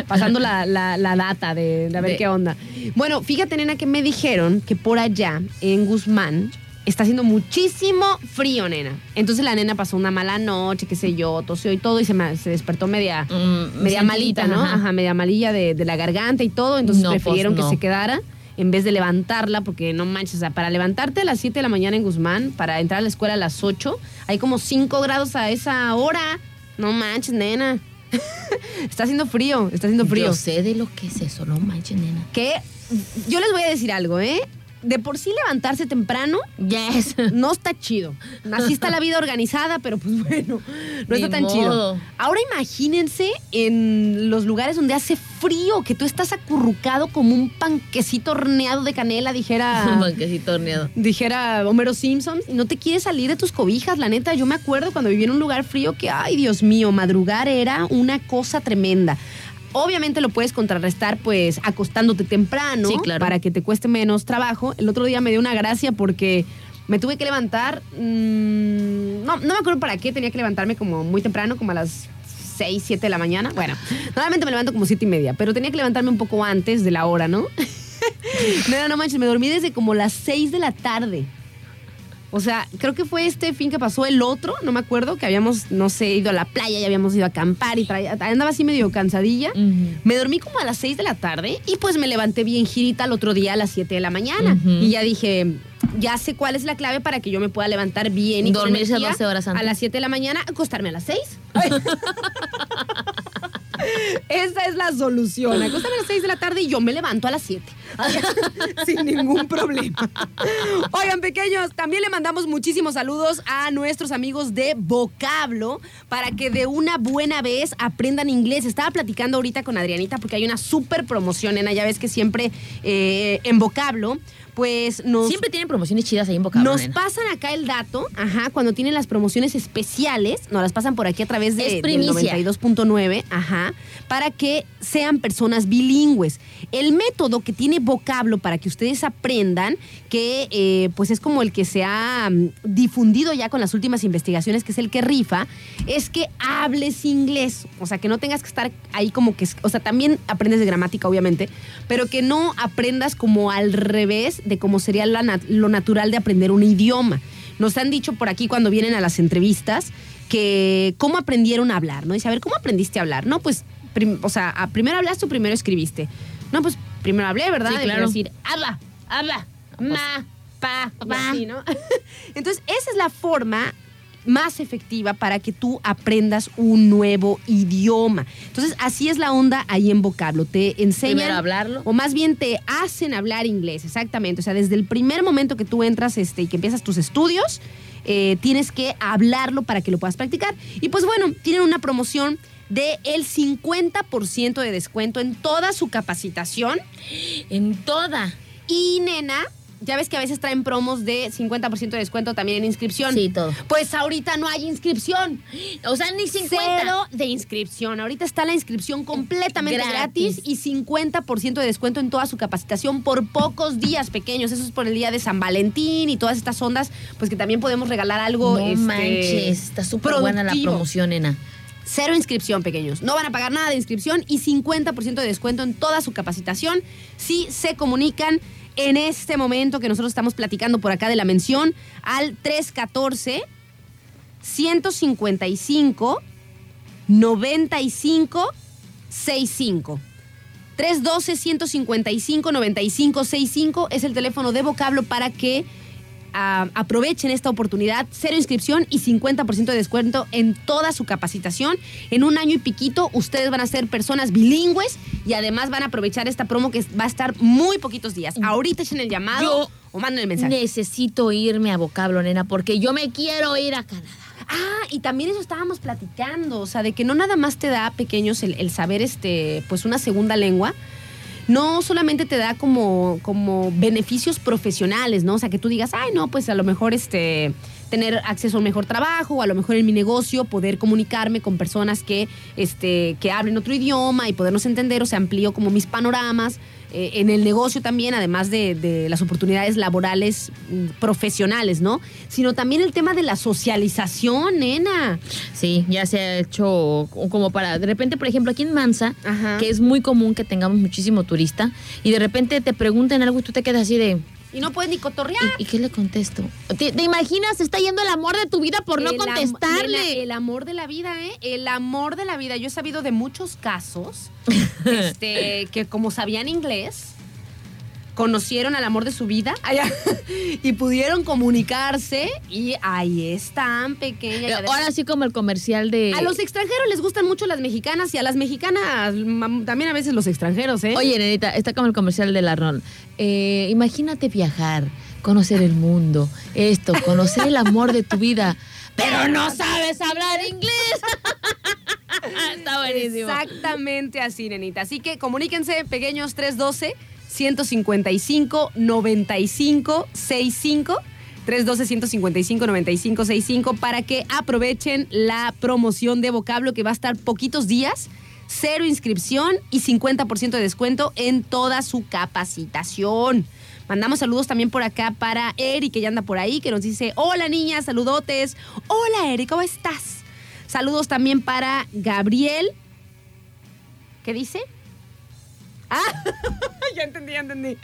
pasando la, la- la data de, de a ver De- qué onda. Bueno, fíjate, nena, que me dijeron que por allá, en Guzmán, está haciendo muchísimo frío, nena. Entonces la nena pasó una mala noche, qué sé yo, tosió y todo, y se, ma- se despertó media, Mm, media malita, ¿no? ajá. Ajá, media malilla de, de la garganta y todo. Entonces No, pues, prefirieron no. que se quedara en vez de levantarla, porque no manches, o sea, para levantarte a las 7 de la mañana en Guzmán, para entrar a la escuela a las 8, hay como 5 grados a esa hora. No manches, nena. está haciendo frío, está haciendo frío. Yo sé de lo que es eso, no manches, nena. Que yo les voy a decir algo, ¿eh? De por sí levantarse temprano Yes. no está chido. Así está la vida organizada, pero pues bueno, no Ni está tan modo. chido. Ahora imagínense en los lugares donde hace frío, que tú estás acurrucado como un panquecito horneado de canela, dijera. Banquecito horneado. dijera Homero Simpson, y no te quieres salir de tus cobijas, la neta. Yo me acuerdo cuando viví en un lugar frío que, ay, Dios mío, madrugar era una cosa tremenda. Obviamente lo puedes contrarrestar, pues, acostándote temprano Sí, claro. para que te cueste menos trabajo. El otro día me dio una gracia porque Me tuve que levantar, mm, no, no me acuerdo para qué, tenía que levantarme como muy temprano, como a las 6, 7 de la mañana. Bueno, normalmente me levanto como 7 y media, pero tenía que levantarme un poco antes de la hora, ¿no? no, no manches, me dormí desde como las 6 de la tarde. O sea, creo que fue este fin que pasó el otro, no me acuerdo, que habíamos, no sé, ido a la playa y habíamos ido a acampar y traía, andaba así medio cansadilla. Me dormí como a las 6 de la tarde y pues me levanté bien girita al otro día a las 7 de la mañana. Y ya dije, ya sé cuál es la clave para que yo me pueda levantar bien y Dormirse energía 12 horas antes. A las 7 de la mañana, acostarme a las 6. Esa es la solución. Acostarme a las 6 de la tarde y yo me levanto a las 7. Sin ningún problema. Oigan, pequeños, también le mandamos muchísimos saludos a nuestros amigos de Vocablo para que de una buena vez aprendan inglés. Estaba platicando ahorita con Adrianita porque hay una súper promoción, nena. Ya ves que siempre eh, en Vocablo, pues nos. Siempre tienen promociones chidas ahí en Vocablo, Nos nena. pasan acá el dato, ajá, cuando tienen las promociones especiales, nos las pasan por aquí a través de, del primicia. 92.9, ajá, para que sean personas bilingües. El método que tiene vocablo para que ustedes aprendan, que eh, pues es como el que se ha mm, difundido ya con las últimas investigaciones, que es el que rifa, es que hables inglés. O sea, que no tengas que estar ahí como que, o sea, también aprendes de gramática, obviamente, pero que no aprendas como al revés de cómo sería nat- lo natural de aprender un idioma. Nos han dicho por aquí cuando vienen a las entrevistas que cómo aprendieron a hablar, ¿no? Dice, a ver, ¿cómo aprendiste a hablar? No, pues, o sea, ¿a primero hablaste o primero escribiste? No, pues primero hablé, ¿verdad? Sí, claro. decir, habla, habla, ma, pa, Pa. pa. ¿no? Entonces, esa es la forma más efectiva para que tú aprendas un nuevo idioma. Entonces, así es la onda ahí en vocablo. Te enseñan Primero hablarlo. o más bien te hacen hablar inglés, exactamente. O sea, desde el primer momento que tú entras este, y que empiezas tus estudios, eh, tienes que hablarlo para que lo puedas practicar. Y pues bueno, tienen una promoción de el 50% de descuento en toda su capacitación. En toda. Y nena, ya ves que a veces traen promos de 50% de descuento también en inscripción. Sí, todo. Pues ahorita no hay inscripción. O sea, ni 50. Cero de inscripción. Ahorita está la inscripción completamente gratis, Gratis. y 50% de descuento en toda su capacitación por pocos días pequeños. Eso es por el día de San Valentín y todas estas ondas, pues que también podemos regalar algo. No este, manches, está súper buena la promoción, nena. Cero inscripción, pequeños. No van a pagar nada de inscripción y 50% de descuento en toda su capacitación si se comunican en este momento que nosotros estamos platicando por acá de la mención al 314 155 95 65. 312-155-9565 es el teléfono de vocablo para que ah, aprovechen esta oportunidad. Cero inscripción y 50% de descuento en toda su capacitación. En un año y piquito, ustedes van a ser personas bilingües y además van a aprovechar esta promo que va a estar muy poquitos días. Ahorita echen el llamado Yo o manden el mensaje. Necesito irme a vocablo, nena, porque yo me quiero ir a Canadá. Ah, y también eso estábamos platicando, o sea, de que no nada más te da pequeños el, el saber este, pues una segunda lengua, no solamente te da como, como beneficios profesionales, ¿no? O sea, que tú digas, ay, no, pues a lo mejor este tener acceso a un mejor trabajo o a lo mejor en mi negocio poder comunicarme con personas que, este, que hablen otro idioma y podernos entender, o sea, amplío como mis panoramas. Eh, en el negocio también, además de, de las oportunidades laborales mm, profesionales, ¿no? Sino también el tema de la socialización, nena. Sí, ya se ha hecho como para, de repente, por ejemplo, aquí en Mansa, Ajá. que es muy común que tengamos muchísimo turista, y de repente te preguntan algo y tú te quedas así de, Y no puedes ni cotorrear. ¿y, y qué le contesto? ¿Te, te imaginas? Está yendo el amor de tu vida por no El am- contestarle. nena, el amor de la vida, ¿eh? El amor de la vida. Yo he sabido de muchos casos este, que como sabían inglés, conocieron al amor de su vida allá, y pudieron comunicarse y ahí están, pequeñas. Ahora sí como el comercial de... A los extranjeros les gustan mucho las mexicanas y a las mexicanas también a veces los extranjeros, ¿eh? Oye, nenita, está como el comercial del Arnold. Eh, imagínate viajar, conocer el mundo, esto, conocer el amor de tu vida, pero no sabes hablar inglés. está buenísimo. Exactamente así, nenita. Así que comuníquense, pequeños 312 155 95 65 312 155 95 65 para que aprovechen la promoción de vocablo que va a estar poquitos días. Cero inscripción y 50% de descuento en toda su capacitación. Mandamos saludos también por acá para Eri, que ya anda por ahí, que nos dice, hola niña, saludotes. Hola Eri, ¿cómo estás? Saludos también para Gabriel. ¿Qué dice? Ah, ya entendí, ya entendí.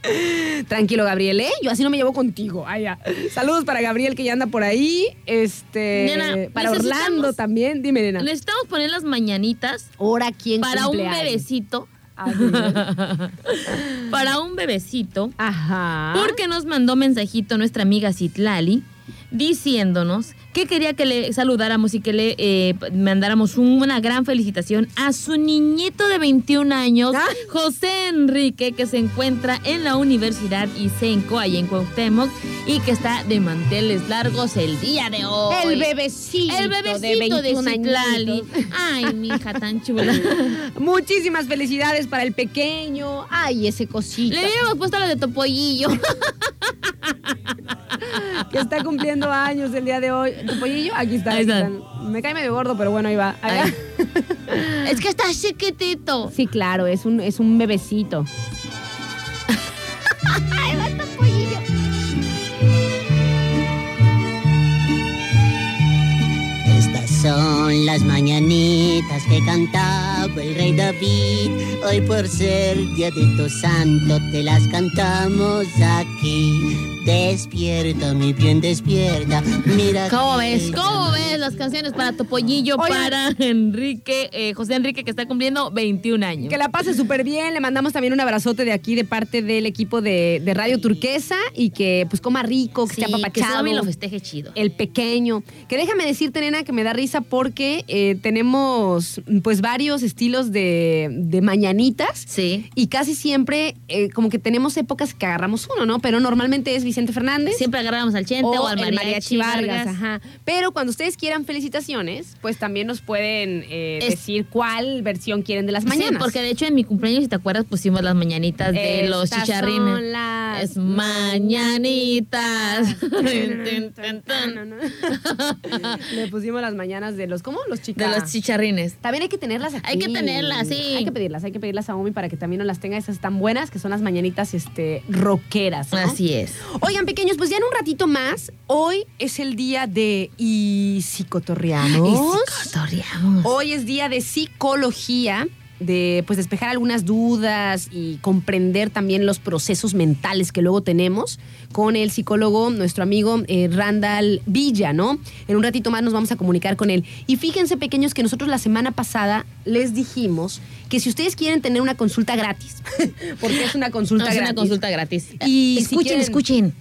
Tranquilo, Gabriel, ¿eh? Yo así no me llevo contigo. Ah, ya. Saludos para Gabriel que ya anda por ahí. Este. Nena, para Orlando también. Dime, nena. Necesitamos poner las mañanitas Ahora quién para un bebecito. Para un bebecito. Ajá. Porque nos mandó mensajito nuestra amiga Citlali diciéndonos que quería que le saludáramos y que le eh, mandáramos una gran felicitación a su niñito de 21 años, Ah. José Enrique, que se encuentra en la Universidad Isenco, ahí en Cuauhtémoc, y que está de manteles largos el día de hoy. El bebecito. El bebecito de, 21 Citlali. añitos. Ay, mi hija tan chula. Muchísimas felicidades para el pequeño. Ay, ese cosito. Le hubiéramos puesto la de Topollillo. que está cumpliendo años el día de hoy. ¿Tu pollillo? Aquí está. Ahí aquí está. están. Me cae medio gordo, pero bueno, ahí va. Ahí Ay. va. es que está chiquitito. Sí, claro, es un, es un bebecito. son las mañanitas que cantaba el rey David. Hoy por ser día de tu santo te las cantamos aquí. Despierta, mi bien, despierta. Mira. ¿Cómo que- ves? ¿Cómo ves las canciones para Topollillo, Oigan. para Enrique, eh, José Enrique, que está cumpliendo 21 años? Que la pase súper bien. Le mandamos también un abrazote de aquí de parte del equipo de, de Radio Turquesa y que pues coma rico, que Sí, esté que apapachado. Somi lo festeje chido. el pequeño. Que déjame decirte, nena, que me da risa porque eh, tenemos pues varios estilos de, de mañanitas. Sí. Y casi siempre, eh, como que tenemos épocas que agarramos uno, ¿no? Pero normalmente es Vicente Fernández. Siempre agarramos al Chente o, al el mariachi, Vargas. Ajá. Pero cuando ustedes quieran felicitaciones, pues también nos pueden eh, Es- decir cuál versión quieren de las mañanas. Sí, porque de hecho en mi cumpleaños, si te acuerdas, pusimos las mañanitas de los chicharrines. son las Es mañanitas. Le pusimos las mañanas de los, ¿cómo? Los de chicas. los chicharrines. También hay que tenerlas aquí. Hay que tenerlas, sí. Hay que pedirlas, hay que pedirlas a Omi para que también nos las tenga esas tan buenas, que son las mañanitas este, rockeras. ¿no? Así es. Oigan, pequeños, pues ya en un ratito más, hoy es el día de ¿Y si cotorreamos? Y si cotorreamos. Hoy es día de psicología, de pues despejar algunas dudas y comprender también los procesos mentales que luego tenemos con el psicólogo, nuestro amigo eh, Randall Villa, ¿no? En un ratito más nos vamos a comunicar con él. Y fíjense, pequeños, que nosotros la semana pasada les dijimos que si ustedes quieren tener una consulta gratis, porque es una consulta No, es gratis. una consulta gratis. Y si escuchen, quieren- escuchen.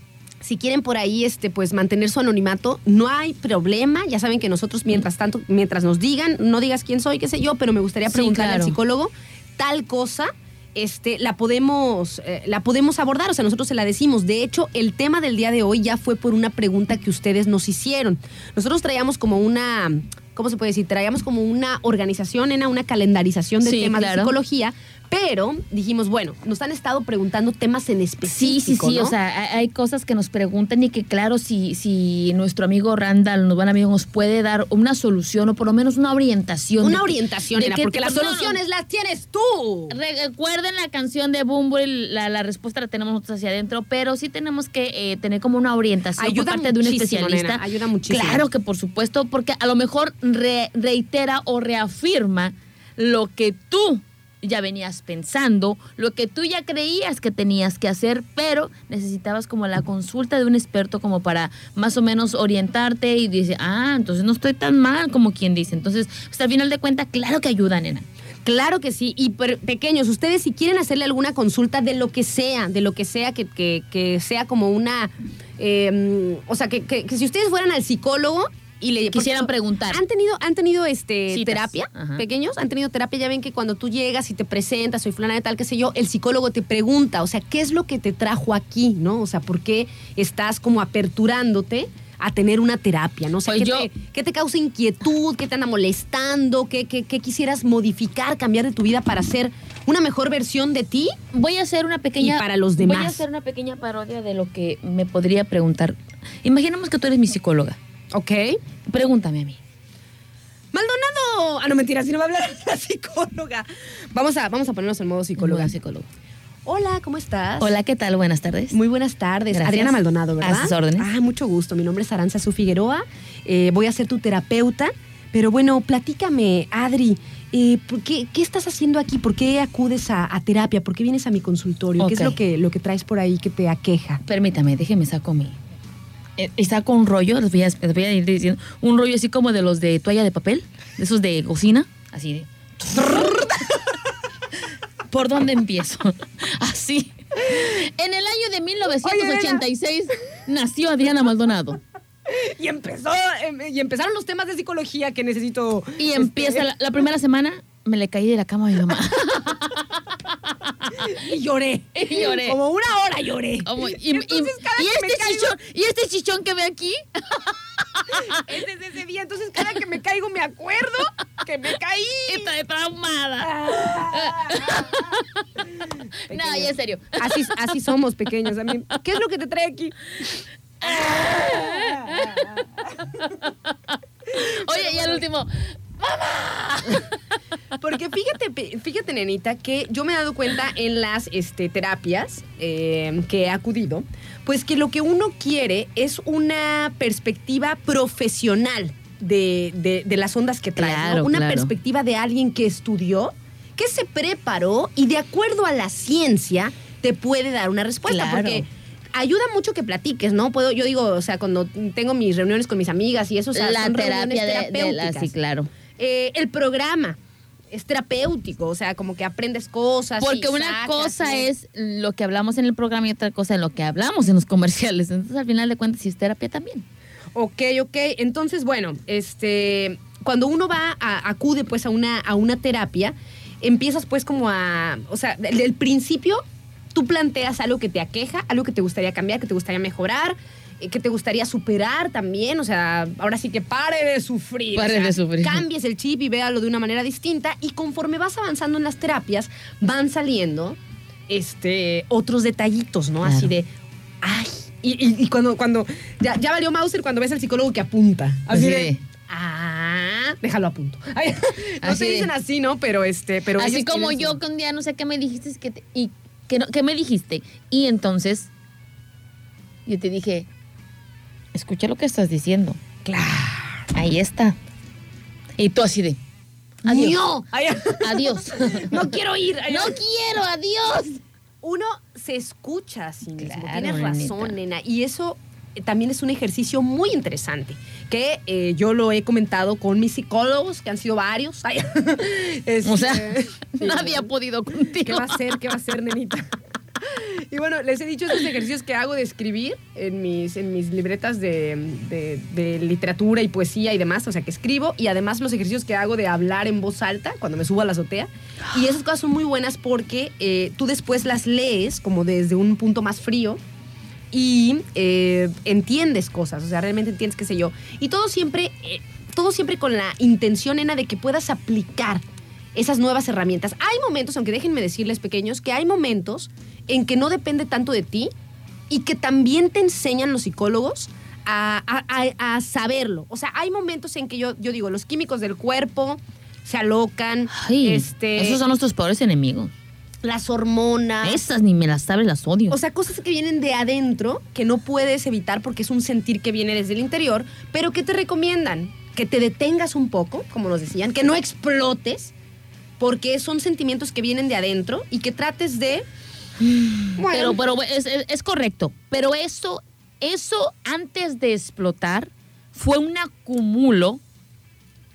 Si quieren por ahí este pues mantener su anonimato, no hay problema. Ya saben que nosotros mientras tanto, mientras nos digan, no digas quién soy, qué sé yo, pero me gustaría Sí, preguntarle claro. al psicólogo tal cosa. Este, la podemos, eh, la podemos abordar, o sea, nosotros se la decimos. De hecho, el tema del día de hoy ya fue por una pregunta que ustedes nos hicieron. Nosotros traíamos como una, ¿cómo se puede decir? Traíamos como una organización, en una calendarización de Sí, temas de psicología, pero dijimos, bueno, nos han estado preguntando temas en Sí, específico. sí, sí. ¿no? O sea, hay, cosas que nos preguntan y que, claro, si, si nuestro amigo Randall, nos buen amigo, nos puede dar una solución o por lo menos una orientación. Una de- orientación, de porque las no. soluciones las tienes tú. Recuerden la canción de Bumble, la, la respuesta la tenemos nosotros hacia adentro, pero sí tenemos que eh, tener como una orientación Ayuda por parte de un especialista. nena, ayuda muchísimo. Claro que por supuesto, porque a lo mejor re- reitera o reafirma lo que tú ya venías pensando, lo que tú ya creías que tenías que hacer, pero necesitabas como la consulta de un experto como para más o menos orientarte y dice, ah, entonces no estoy tan mal como quien dice. Entonces, pues, al final de cuentas, claro que ayuda, nena. Claro que sí. Y pequeños, ustedes si quieren hacerle alguna consulta de lo que sea, de lo que sea que, que- que sea como una... eh, o sea, que- que si ustedes fueran al psicólogo y le Quisieran preguntar. ¿Han tenido, han tenido este Citas. terapia? Ajá. Pequeños, han tenido terapia. Ya ven que cuando tú llegas y te presentas, soy fulana de tal, qué sé yo, el psicólogo te pregunta, o sea, ¿qué es lo que te trajo aquí, no? O sea, ¿por qué estás como aperturándote? a tener una terapia, ¿no? O sea, Pues ¿qué, yo- te, qué te causa inquietud? ¿Qué te anda molestando? ¿Qué, qué, qué quisieras modificar, cambiar de tu vida para ser una mejor versión de ti? Voy a hacer una pequeña. Y para los Voy demás. a hacer una pequeña parodia de lo que me podría preguntar. Imaginemos que tú eres mi psicóloga. ¿Ok? Pregúntame a mí. Maldonado. Ah, no, mentira, si no va a hablar la psicóloga. Vamos a, vamos a ponernos en modo psicóloga. Modo. Hola, ¿cómo estás? Hola, ¿qué tal? Buenas tardes. Muy buenas tardes. Gracias. Adriana Maldonado, ¿verdad? A sus órdenes. Ah, mucho gusto. Mi nombre es Aranza Su Figueroa. Eh, voy a ser tu terapeuta. Pero bueno, platícame, Adri, eh, ¿por qué, qué estás haciendo aquí? ¿Por qué acudes a, a terapia? ¿Por qué vienes a mi consultorio? ¿Qué es lo que, lo que traes por ahí que te aqueja? Permítame, déjeme saco mi. Eh, Y saco un rollo, les voy, a, les voy a ir diciendo. Un rollo así como de los de toalla de papel, de esos de cocina, así de. ¿Por dónde empiezo? Así. En el año de 1986 nació Adriana Maldonado. Y empezó, em, y empezaron los temas de psicología que necesito. Y este, empieza la, la primera semana, me le caí de la cama a mi mamá. Y lloré. Y lloré. Como una hora lloré. Como- y, y- Entonces, y me este caigo- chichón, y este chichón que ve aquí, Es desde ese día. Entonces, cada que me caigo, me acuerdo que me caí. está traumada. No, ya en serio. Así, así somos pequeños. A mí, ¿Qué es lo que te trae aquí? Oye, y al último, Porque fíjate, fíjate, nenita, que yo me he dado cuenta en las este, terapias eh, que he acudido, pues que lo que uno quiere es una perspectiva profesional de, de- de las ondas que trae. Claro, Una claro. perspectiva de alguien que estudió, que se preparó y de acuerdo a la ciencia te puede dar una respuesta. Claro. Porque ayuda mucho que platiques, ¿no? Puedo, yo digo, o sea, cuando tengo mis reuniones con mis amigas y eso, o sea, la son reuniones terapia de, de la, sí, claro. Eh, el programa es terapéutico, o sea, como que aprendes cosas. Porque una sacas, cosa ¿no? es lo que hablamos en el programa y otra cosa es lo que hablamos en los comerciales. Entonces, al final de cuentas, sí es terapia también. Ok, ok. Entonces, bueno, este, cuando uno va, a, acude pues a una, a una terapia, empiezas pues como a, o sea, del, principio tú planteas algo que te aqueja, algo que te gustaría cambiar, que te gustaría mejorar, que te gustaría superar también, o sea, ahora sí que pare de sufrir. Pare o sea, de sufrir. Cambies el chip y véalo de una manera distinta y conforme vas avanzando en las terapias, van saliendo este, otros detallitos, ¿no? Así de, ay, y, y- y cuando, cuando ya, ya valió Mauser cuando ves al psicólogo que apunta. Así de, ah, déjalo a punto. Ay, no Así de- dicen así, ¿no? Pero este, pero Así como yo su- que un día no sé qué me dijiste que te- y que, no, que me dijiste. Y entonces yo te dije, escucha lo que estás diciendo. Claro. Ahí está. Y tú así de, adiós. No. Adiós. no quiero ir. No quiero, adiós. Uno se escucha a sí mismo. Claro, Tienes razón, nena. Y eso eh, también es un ejercicio muy interesante que eh, yo lo he comentado con mis psicólogos, que han sido varios. Ay, O sea, este, nadie ha podido ¿Qué contigo. va a hacer? ¿Qué va a hacer, nenita? Y bueno, les he dicho estos ejercicios que hago de escribir en mis, en mis libretas de, de- de literatura y poesía y demás, o sea, que escribo, y además los ejercicios que hago de hablar en voz alta cuando me subo a la azotea. Y esas cosas son muy buenas porque eh, tú después las lees como desde un punto más frío y eh, entiendes cosas, o sea, realmente entiendes qué sé yo. Y todo siempre, eh, todo siempre con la intención, nena, de que puedas aplicar esas nuevas herramientas. Hay momentos, aunque déjenme decirles pequeños, que hay momentos en que no depende tanto de ti y que también te enseñan los psicólogos a, a- a- a saberlo. O sea, hay momentos en que yo, yo digo, los químicos del cuerpo se alocan, Ay, este, esos son nuestros peores enemigos. las hormonas. Esas ni me las sabes, las odio. O sea, cosas que vienen de adentro que no puedes evitar porque es un sentir que viene desde el interior, pero que te recomiendan que te detengas un poco, como nos decían, que no explotes, porque son sentimientos que vienen de adentro y que trates de... Bueno, pero pero es, es- es correcto. Pero eso, eso antes de explotar fue un acumulo.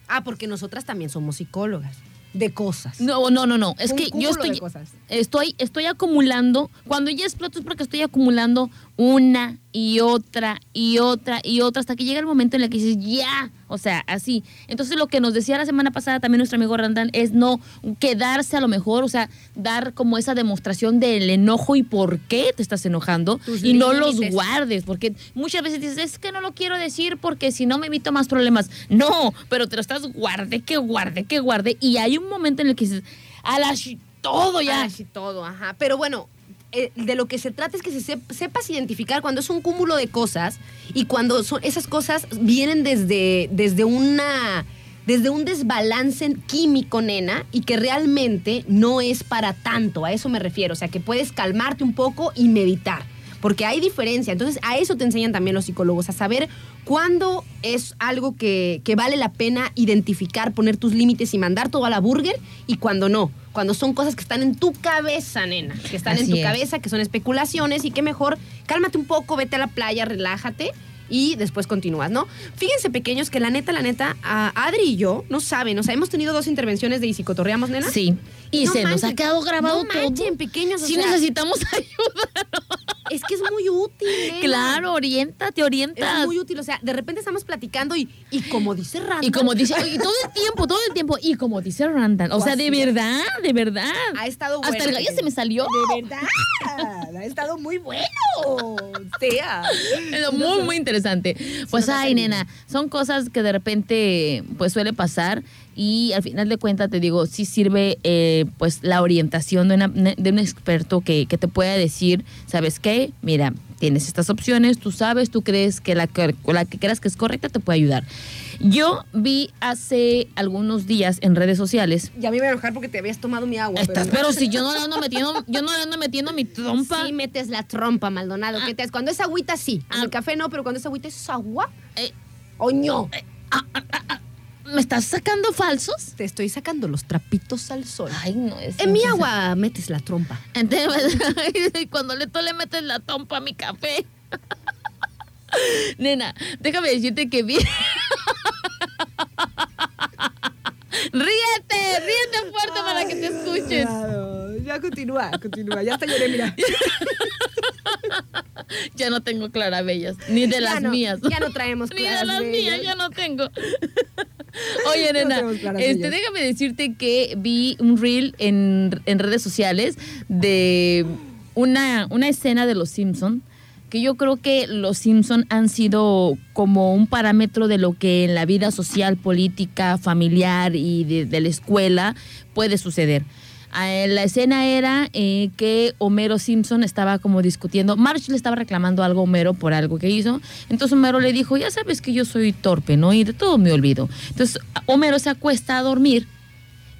Ah, porque nosotras también somos psicólogas de cosas. No, no, no, no. Es Un que yo estoy, estoy, estoy acumulando. Cuando ya exploto es porque estoy acumulando una y otra y otra y otra hasta que llega el momento en el que dices ya, o sea, así. Entonces lo que nos decía la semana pasada también nuestro amigo Randall es no quedarse a lo mejor, o sea, dar como esa demostración del enojo y por qué te estás enojando Tus y no los guardes, porque muchas veces dices, es que no lo quiero decir porque si no me evito más problemas. No, pero te lo estás guarde, que guarde, que guarde y hay un momento en el que dices, a la todo ya. Ah, sí, todo, ajá. Pero bueno, eh, de lo que se trata es que se sep- sepas identificar cuando es un cúmulo de cosas y cuando son, esas cosas vienen desde, desde una desde un desbalance químico, nena, y que realmente no es para tanto, a eso me refiero, o sea, que puedes calmarte un poco y meditar, porque hay diferencia, entonces a eso te enseñan también los psicólogos, a saber cuándo es algo que, que vale la pena identificar, poner tus límites y mandar todo a la burger, y cuando no, cuando son cosas que están en tu cabeza, nena, que están en tu es. cabeza, que son especulaciones, y que mejor cálmate un poco, vete a la playa, relájate y después continúas, ¿no? Fíjense, pequeños, que la neta, la neta, a Adri y yo no saben, o sea, hemos tenido dos intervenciones de ¿Y si cotorreamos, nena? Sí. Y No se nos ha manchen, quedado grabado no todo. manchen, pequeños, Sí sea, necesitamos ayuda. es que es muy útil, nena. Claro, oriéntate, orientas. Es muy útil, o sea, de repente estamos platicando y, y como dice Randall, Y como dice, y todo el tiempo, todo el tiempo, y como dice Randall, o sea, de verdad, de verdad. ha estado bueno. Hasta el gallo se me salió. De verdad, ha estado muy bueno. Sea. Pero Muy, muy interesante. Pues, ay, nena, son cosas que de repente, pues, suele pasar y al final de cuentas, te digo, sí sirve, eh, pues, la orientación de, una- de un experto que, que te pueda decir, ¿sabes qué? Mira, tienes estas opciones, tú sabes, tú crees que la, que la que creas que es correcta te puede ayudar. Yo vi hace algunos días en redes sociales, Y a mí me voy a enojar porque te habías tomado mi agua. Estás- pero si yo no le ando metiendo, yo no le ando metiendo mi trompa. Sí metes la trompa, Maldonado. ¿Qué te haces? Cuando es agüita, sí. Ah. El café no, pero cuando es agüita es agua. Eh, ¡Oño! ¿Me estás sacando falsos? Te estoy sacando los trapitos al sol. Ay, no es. En mi agua metes la trompa. Entonces, y cuando le, tú le metes la trompa a mi café. Nena, déjame decirte que vi. ríete, ríete fuerte para que te escuchen. Claro, ya continúa, continúa. Ya hasta lloré, mira. Ya no tengo clarabellas, ni de Ya las no, mías. ya no traemos Ni de las clarabellas. mías, ya no tengo. Oye, nena, este, déjame decirte que vi un reel en, en redes sociales de una, una escena de Los Simpson que yo creo que los Simpson han sido como un parámetro de lo que en la vida social, política, familiar y de, de la escuela puede suceder. Ah, La escena era eh, que Homero Simpson estaba como discutiendo, Marge le estaba reclamando algo a Homero por algo que hizo, entonces Homero le dijo, ya sabes que yo soy torpe, ¿no? Y de todo me olvido. Entonces Homero se acuesta a dormir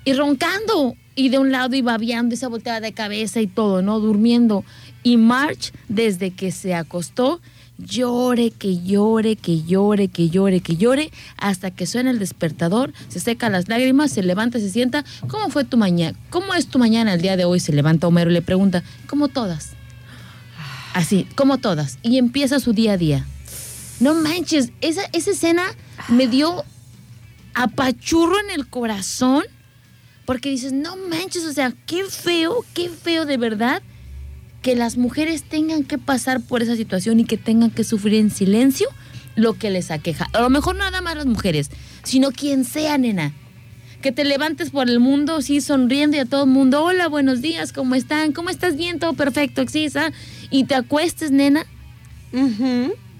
y roncando y de un lado y babeando y se volteaba de cabeza y todo, ¿no? Durmiendo. Y Marge, desde que se acostó, llore, que llore, que llore, que llore, que llore, hasta que suena el despertador, se seca las lágrimas, se levanta, se sienta. ¿Cómo fue tu mañana? ¿Cómo es tu mañana el día de hoy? Se levanta Homero y le pregunta, como todas. Así, como todas. Y empieza su día a día. No manches, esa, esa escena me dio apachurro en el corazón porque dices, no manches, o sea, qué feo, qué feo de verdad que las mujeres tengan que pasar por esa situación y que tengan que sufrir en silencio lo que les aqueja. A lo mejor nada más las mujeres, sino quien sea, nena. Que te levantes por el mundo, así sonriendo y a todo el mundo, hola, buenos días, ¿cómo están? ¿Cómo estás bien? Todo perfecto, Exisa. Y te acuestes, nena,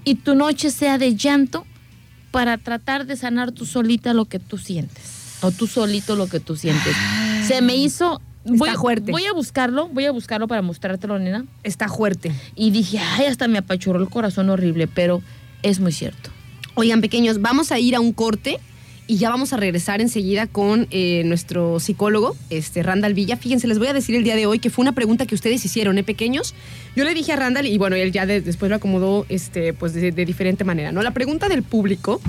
y tu noche sea de llanto para tratar de sanar tú solita lo que tú sientes. O tú solito lo que tú sientes. Se me hizo... Voy, Está fuerte. voy a buscarlo, voy a buscarlo para mostrártelo, nena. Está fuerte. Y dije, ay, hasta me apachurró el corazón horrible, pero es muy cierto. Oigan, pequeños, vamos a ir a un corte y ya vamos a regresar enseguida con eh, nuestro psicólogo, este Randall Villa. Fíjense, les voy a decir el día de hoy que fue una pregunta que ustedes hicieron, ¿eh, pequeños? Yo le dije a Randall y bueno, él ya de- después lo acomodó este, pues de, de diferente manera, ¿no? La pregunta del público,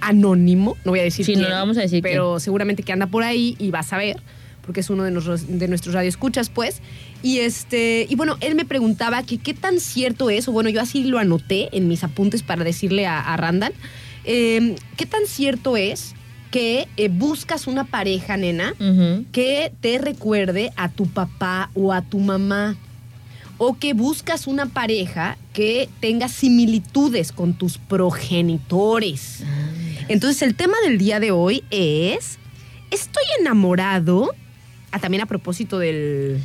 anónimo, no voy a decir Sí, no quién, le vamos a decir pero seguramente que anda por ahí y va a saber, porque es uno de nuestros, de nuestros radioescuchas, pues. Y este, y bueno, él me preguntaba que qué tan cierto es, o bueno, yo así lo anoté en mis apuntes para decirle a, a Randall, eh, qué tan cierto es que eh, buscas una pareja, nena, que te recuerde a tu papá o a tu mamá. O que buscas una pareja que tenga similitudes con tus progenitores. Entonces el tema del día de hoy es, ¿estoy enamorado? Ah, también a propósito del,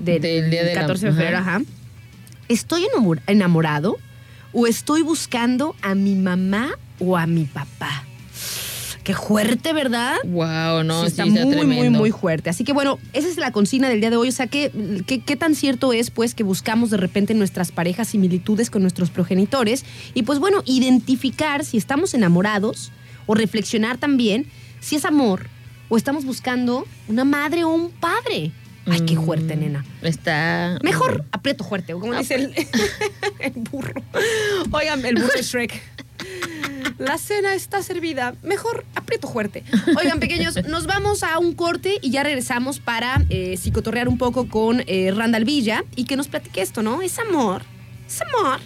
del, Del día de la- 14 de febrero, ajá. ajá. ¿Estoy enamor- enamorado o estoy buscando a mi mamá o a mi papá? Qué fuerte, ¿verdad? Wow, no, Sí, sí, está muy, muy, tremendo. muy fuerte. Así que bueno, esa es la consigna del día de hoy. O sea, ¿qué, qué, qué tan cierto es pues que buscamos de repente en nuestras parejas similitudes con nuestros progenitores? Y pues bueno, identificar si estamos enamorados o reflexionar también si es amor o estamos buscando una madre o un padre. Ay, qué fuerte, nena. Está. Mejor aprieto fuerte, como dice el, el burro. Oigan, el burro de Shrek. La cena está servida. Mejor aprieto fuerte. Oigan, pequeños, nos vamos a un corte y ya regresamos para eh, psicotorrear un poco con eh, Randall Villa y que nos platique esto, ¿no? ¿Es amor? ¿Es amor?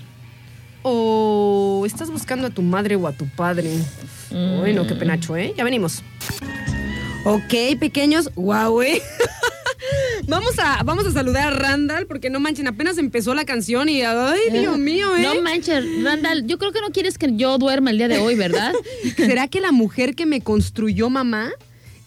¿O estás buscando a tu madre o a tu padre? Uy, no, qué penacho, ¿eh? Ya venimos. Ok, pequeños. Guau, ¿eh? Vamos a, vamos a saludar a Randall porque no manchen, apenas empezó la canción y ay, Dios mío, ¿eh? No manches, Randall, yo creo que no quieres que yo duerma el día de hoy, ¿verdad? ¿Será que la mujer que me construyó mamá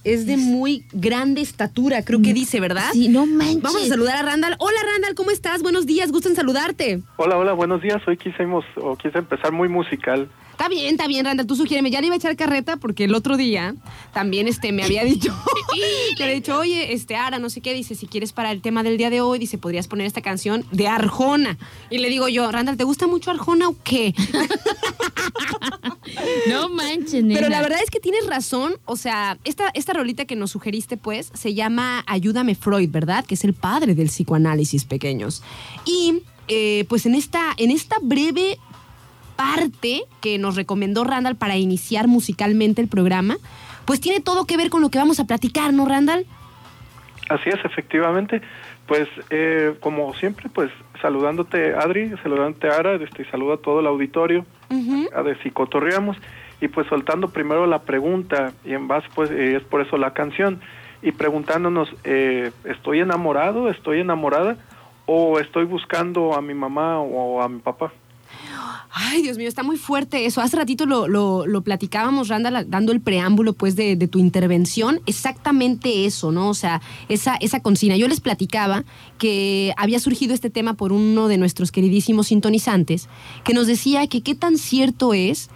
es de muy grande estatura? Creo que dice, ¿verdad? Sí, no manches. Vamos a saludar a Randall. Hola Randall, ¿cómo estás? Buenos días, gusto en saludarte. Hola, hola, buenos días. Hoy quisimos, o quise empezar muy musical. Está bien, está bien, Randall, tú sugiéreme. Ya le iba a echar carreta porque el otro día también este, me había dicho, le había dicho, oye, este, Ara, no sé qué, dice, si quieres para el tema del día de hoy, dice, podrías poner esta canción de Arjona. Y le digo yo, Randall, ¿te gusta mucho Arjona o qué? No manches, nena. Pero la verdad es que tienes razón. O sea, esta, esta rolita que nos sugeriste, pues, se llama Ayúdame Freud, ¿verdad? Que es el padre del psicoanálisis pequeños. Y eh, pues en esta, en esta breve parte que nos recomendó Randall para iniciar musicalmente el programa, pues tiene todo que ver con lo que vamos a platicar, ¿no, Randall? Así es, efectivamente. Pues, eh, como siempre, pues, saludándote, Adri, saludándote, Ara, este, saludo a todo el auditorio, a de Psicotorreamos, y pues soltando primero la pregunta, y en base, pues, eh, es por eso la canción, y preguntándonos, eh, ¿estoy enamorado, estoy enamorada, o estoy buscando a mi mamá o a mi papá? Ay, Dios mío, está muy fuerte eso. Hace ratito lo, lo, platicábamos, Randall, dando el preámbulo pues de, de, tu intervención. Exactamente eso, ¿no? O sea, esa, esa consigna. Yo les platicaba que había surgido este tema por uno de nuestros queridísimos sintonizantes, que nos decía que qué tan cierto es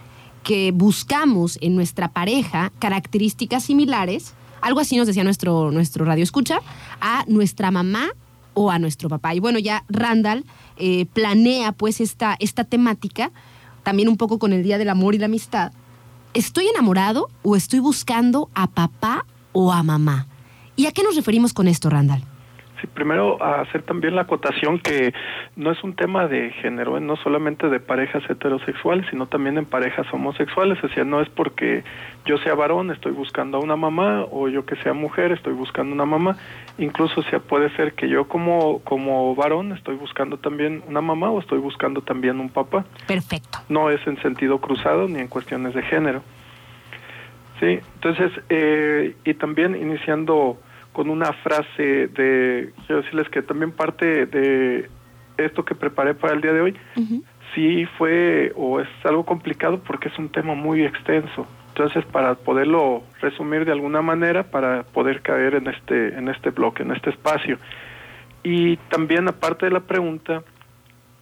que buscamos en nuestra pareja características similares, algo así nos decía nuestro, nuestro radio escucha, a nuestra mamá o a nuestro papá. Y bueno, ya Randall eh, planea pues esta, esta temática, también un poco con el Día del Amor y la Amistad. ¿Estoy enamorado o estoy buscando a papá o a mamá? ¿Y a qué nos referimos con esto, Randall? Sí, primero hacer también la acotación que no es un tema de género, ¿eh? no solamente de parejas heterosexuales, sino también en parejas homosexuales, o sea, no es porque yo sea varón, estoy buscando a una mamá, o yo que sea mujer, estoy buscando una mamá, incluso o sea, puede ser que yo como, como varón estoy buscando también una mamá o estoy buscando también un papá. Perfecto. No es en sentido cruzado ni en cuestiones de género. Sí, entonces, eh, y también iniciando con una frase de, quiero decirles que también parte de esto que preparé para el día de hoy, uh -huh. sí fue o es algo complicado porque es un tema muy extenso. Entonces, para poderlo resumir de alguna manera, para poder caer en este, en este bloque, en este espacio. Y también, aparte de la pregunta,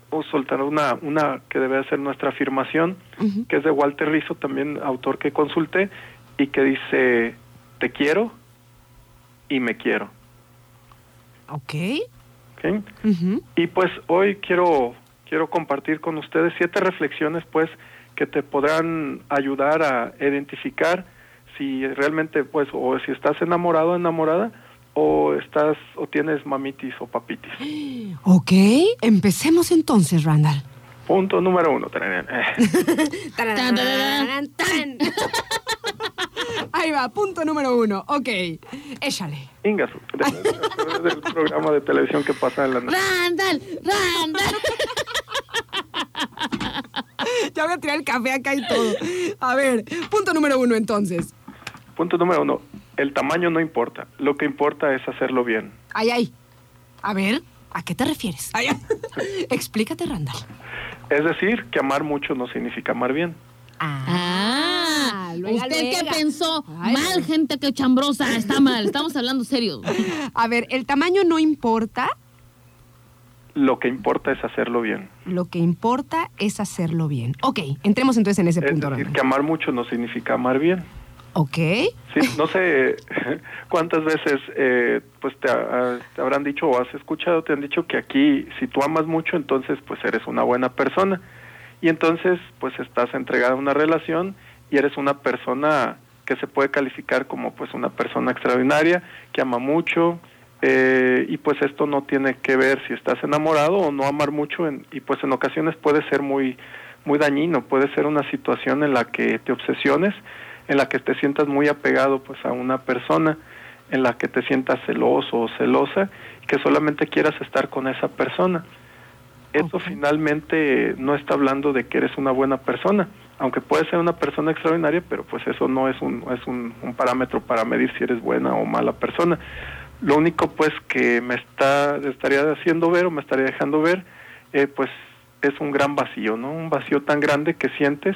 o soltar una, una que debe ser nuestra afirmación, uh -huh. que es de Walter Rizzo, también autor que consulté, y que dice, te quiero, y me quiero. Ok. okay. Uh -huh. Y pues hoy quiero, quiero compartir con ustedes siete reflexiones pues que te podrán ayudar a identificar si realmente pues o si estás enamorado o enamorada o estás o tienes mamitis o papitis. Ok, empecemos entonces, Randall. Punto número uno. Ahí va, punto número uno. Ok, échale. Ingas, del programa de televisión que pasa en la noche. Randall, Randall. ya voy a tirar el café acá y todo. A ver, punto número uno entonces. Punto número uno. El tamaño no importa. Lo que importa es hacerlo bien. Ay, ay. A ver, ¿a qué te refieres? Ay, ay. Explícate, Randall. Es decir, que amar mucho no significa amar bien. Ah, luego, ¿usted qué pensó? Ay, mal, no. gente que chambrosa, está mal, estamos hablando serio. A ver, el tamaño no importa. Lo que importa es hacerlo bien. Lo que importa es hacerlo bien. Ok, entremos entonces en ese es punto. Es decir, que amar mucho no significa amar bien. Ok. Sí, no sé cuántas veces eh, pues te, te, habrán dicho o has escuchado, te han dicho que aquí si tú amas mucho, entonces pues eres una buena persona. Y entonces pues estás entregada a una relación y eres una persona que se puede calificar como pues una persona extraordinaria, que ama mucho, eh, y pues esto no tiene que ver si estás enamorado o no amar mucho, en- y pues en ocasiones puede ser muy, muy dañino, puede ser una situación en la que te obsesiones, en la que te sientas muy apegado pues a una persona, en la que te sientas celoso o celosa, y que solamente quieras estar con esa persona. Eso finalmente no está hablando de que eres una buena persona, aunque puedes ser una persona extraordinaria, pero pues eso no es un, es un, parámetro para medir si eres buena o mala persona. Lo único pues que me está estaría haciendo ver o me estaría dejando ver, eh, pues es un gran vacío, ¿no? Un vacío tan grande que sientes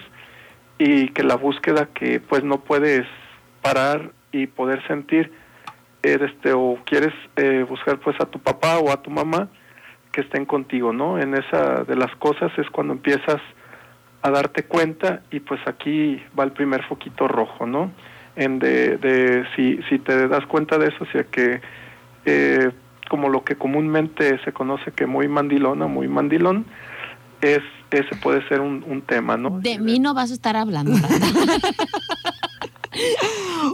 y que la búsqueda que pues no puedes parar y poder sentir este o quieres eh, buscar pues a tu papá o a tu mamá que estén contigo, ¿no? En esa de las cosas es cuando empiezas a darte cuenta y pues aquí va el primer foquito rojo, ¿no? En de, de si, si te das cuenta de eso, o sea que eh, como lo que comúnmente se conoce que muy mandilona, muy mandilón, es ese puede ser un, un tema, ¿no? De mí no vas a estar hablando.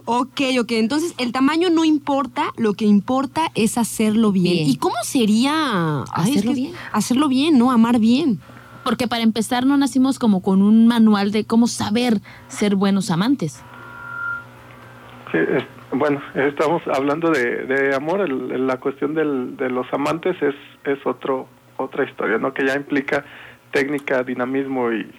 Ok, ok. Entonces, el tamaño no importa, lo que importa es hacerlo bien. Bien. ¿Y cómo sería Ay, es Hacerlo que- bien. Hacerlo bien, ¿no? Amar bien. Porque para empezar no nacimos como con un manual de cómo saber ser buenos amantes. Sí, es- bueno, estamos hablando de, de amor, el- el- la cuestión del, de los amantes es, es otro, otra historia, ¿no? Que ya implica técnica, dinamismo y...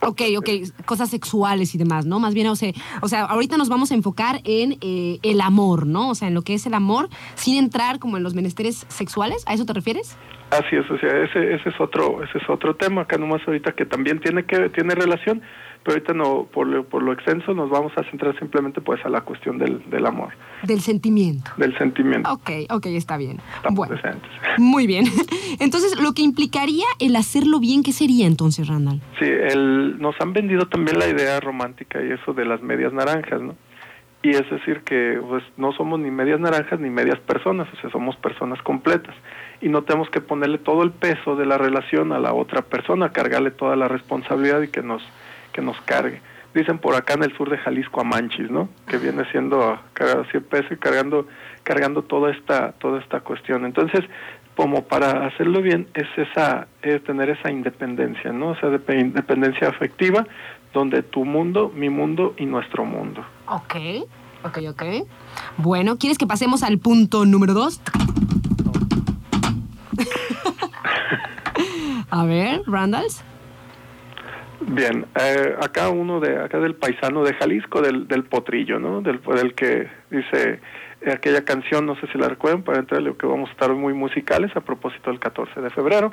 Ok, ok, cosas sexuales y demás, ¿no? Más bien, o sea, o sea ahorita nos vamos a enfocar en eh, el amor, ¿no? O sea, en lo que es el amor, sin entrar como en los menesteres sexuales. ¿A eso te refieres? Así es, o sea, ese, ese es otro, ese es otro tema acá nomás ahorita que también tiene que tiene relación, pero ahorita no, por lo, por lo extenso nos vamos a centrar simplemente pues a la cuestión del, del amor, Del sentimiento. del sentimiento. Ok, ok, está bien. Estamos Bueno, decentes. muy bien. Entonces, lo que implicaría el hacerlo bien, ¿qué sería entonces, Randall? Sí, el, nos han vendido también la idea romántica y eso de las medias naranjas, ¿no? Y es decir que pues, no somos ni medias naranjas ni medias personas, o sea, somos personas completas. Y no tenemos que ponerle todo el peso de la relación a la otra persona, cargarle toda la responsabilidad y que nos, que nos cargue. Dicen por acá en el sur de Jalisco a Manchis, ¿no? Que viene siendo cargar 100 pesos y cargando, cargando toda esta, toda esta cuestión. Entonces, como para hacerlo bien es esa es tener esa independencia, ¿no? O sea, de- independencia afectiva donde tu mundo, mi mundo y nuestro mundo. Ok, ok, ok. Bueno, ¿quieres que pasemos al punto número dos? A ver, Randalls. Bien, eh, acá uno de acá del paisano de Jalisco, del, del potrillo, ¿no? Del, del que dice eh, aquella canción, no sé si la recuerdan, para entrarle que vamos a estar muy musicales a propósito del 14 de febrero.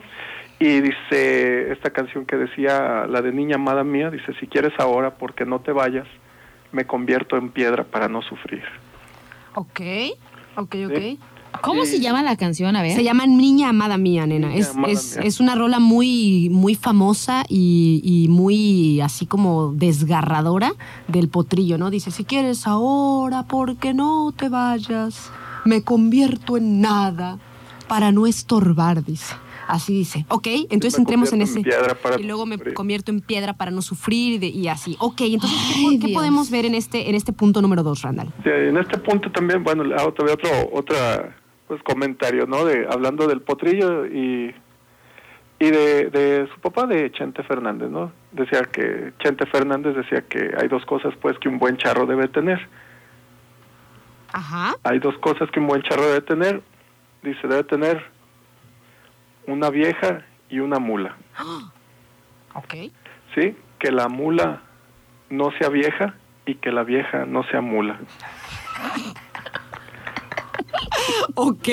Y dice esta canción que decía la de Niña Amada Mía, dice, si quieres ahora, porque no te vayas, me convierto en piedra para no sufrir. Ok, ok, ok. Sí. ¿Cómo se llama la canción? A ver. Se llama Niña Amada Mía, nena. Niña Es, Amada es, Mía. es una rola muy, muy famosa y, y muy así como desgarradora del potrillo, ¿no? Dice, si quieres ahora, porque no te vayas, me convierto en nada para no estorbar, dice. Así dice. Ok, entonces entremos en ese. en piedra para y luego me sufrir. convierto en piedra para no sufrir y, de- y así. Ok, entonces, ¿qué, Ay, qué Dios. podemos ver en este, en este punto número dos, Randall? Sí, en este punto también, bueno, todavía otro, otra pues comentario, ¿no? De hablando del potrillo y y de, de su papá de Chente Fernández, ¿no? Decía que Chente Fernández decía que hay dos cosas pues que un buen charro debe tener. Ajá. Hay dos cosas que un buen charro debe tener. Dice, debe tener una vieja y una mula. Ok. ¿Sí? Que la mula no sea vieja y que la vieja no sea mula. Ok.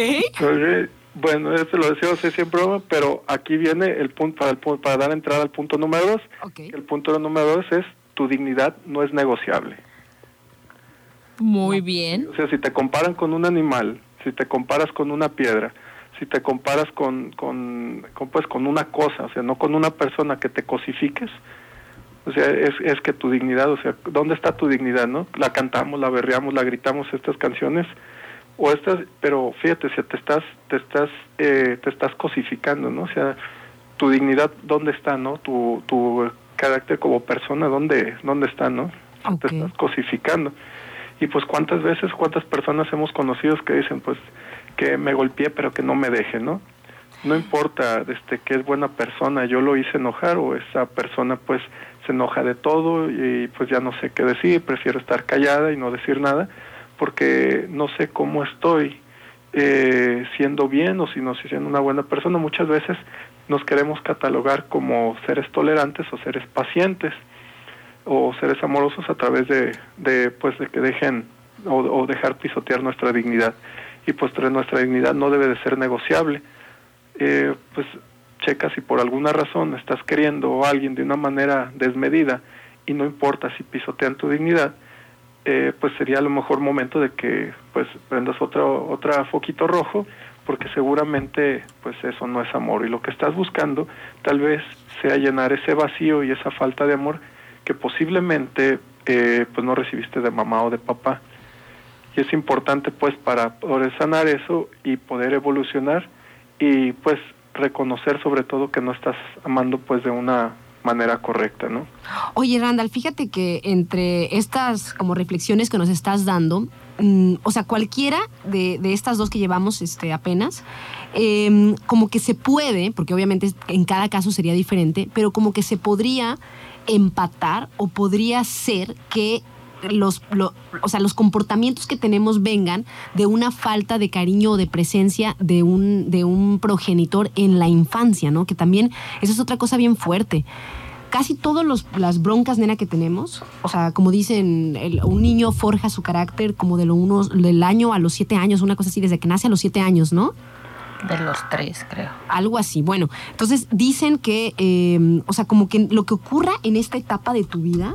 Bueno, esto lo decía José siempre, pero aquí viene el punto para, el, para dar entrada al punto número dos. El punto número dos es tu dignidad no es negociable. Muy bien. O sea, si te comparan con un animal, si te comparas con una piedra, si te comparas con, con, con, pues, con una cosa, o sea, no con una persona que te cosifiques, o sea, es, es que tu dignidad, o sea, ¿dónde está tu dignidad, no? La cantamos, la berreamos, la gritamos estas canciones, o estas, pero fíjate, si te estás, te estás, eh, te estás cosificando, ¿no? O sea, tu dignidad, ¿dónde está, no? Tu, tu carácter como persona, ¿dónde, dónde está, no? Te estás cosificando. Y pues cuántas veces, cuántas personas hemos conocido que dicen, pues, que me golpeé pero que no me deje, ¿no? No importa este, que es buena persona, yo lo hice enojar o esa persona pues se enoja de todo y pues ya no sé qué decir, prefiero estar callada y no decir nada porque no sé cómo estoy eh, siendo bien o si no si siendo una buena persona. Muchas veces nos queremos catalogar como seres tolerantes o seres pacientes o seres amorosos a través de, pues de que dejen o, dejar pisotear nuestra dignidad y pues tra- nuestra dignidad no debe de ser negociable eh, pues checa si por alguna razón estás queriendo a alguien de una manera desmedida y no importa si pisotean tu dignidad eh, pues sería a lo mejor momento de que pues prendas otro otra foquito rojo porque seguramente pues eso no es amor. Y lo que estás buscando tal vez sea llenar ese vacío y esa falta de amor que posiblemente eh, pues no recibiste de mamá o de papá. Y es importante pues para poder sanar eso y poder evolucionar y pues reconocer sobre todo que no estás amando pues de una manera correcta, ¿no? Oye, Randall, fíjate que entre estas como reflexiones que nos estás dando, mm, o sea, cualquiera de, de estas dos que llevamos este, apenas, em, como que se puede, porque obviamente en cada caso sería diferente, pero como que se podría empatar o podría ser que los, lo- o sea, los comportamientos que tenemos vengan de una falta de cariño o de presencia de un, de un progenitor en la infancia, ¿no? Que también, eso es otra cosa bien fuerte casi todas las broncas, nena, que tenemos, o sea, como dicen, el- un niño forja su carácter como de lo unos, del año a los siete años, una cosa así, desde que nace a los siete años, ¿no? De los tres, creo. Algo así. Bueno, entonces dicen que, eh, o sea, como que lo que ocurra en esta etapa de tu vida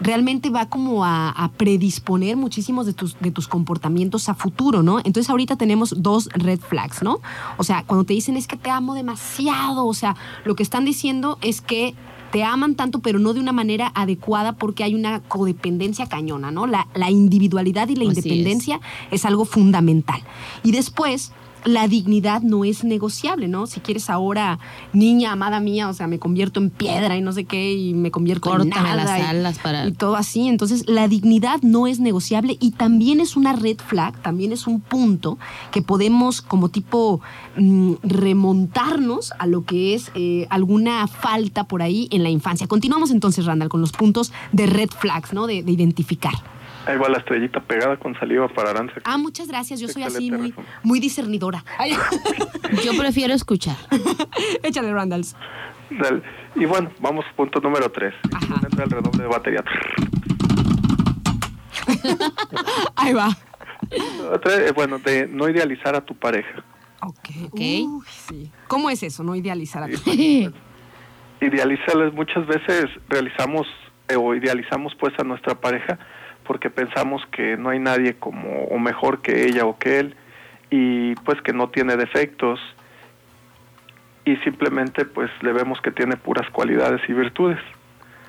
realmente va como a, a predisponer muchísimos de tus, de tus comportamientos a futuro, ¿no? Entonces ahorita tenemos dos red flags, ¿no? O sea, cuando te dicen es que te amo demasiado, o sea, lo que están diciendo es que te aman tanto, pero no de una manera adecuada porque hay una codependencia cañona, ¿no? La, la individualidad y la Así es. independencia es algo fundamental. Y después, la dignidad no es negociable, ¿no? Si quieres ahora, niña, amada mía, o sea, me convierto en piedra y no sé qué, y me convierto en nada. las y- alas para- y todo así. Entonces, la dignidad no es negociable y también es una red flag, también es un punto que podemos como tipo mm, remontarnos a lo que es eh, alguna falta por ahí en la infancia. Continuamos entonces, Randall, con los puntos de red flags, ¿no? De, de identificar. Ahí va la estrellita pegada con saliva para Aranza. Ah, muchas gracias. Yo soy así muy, muy discernidora. Ay, Yo prefiero escuchar. Échale, Randalls. Dale. Y bueno, vamos punto número tres. Ajá. Entra el redoble de batería. Ahí va. Eh, bueno, de no idealizar a tu pareja. Ok. Ok. Uy, sí. ¿Cómo es eso? No idealizar a tu Idealizarles muchas veces realizamos eh, o idealizamos pues a nuestra pareja porque pensamos que no hay nadie como o mejor que ella o que él y pues que no tiene defectos y simplemente pues le vemos que tiene puras cualidades y virtudes.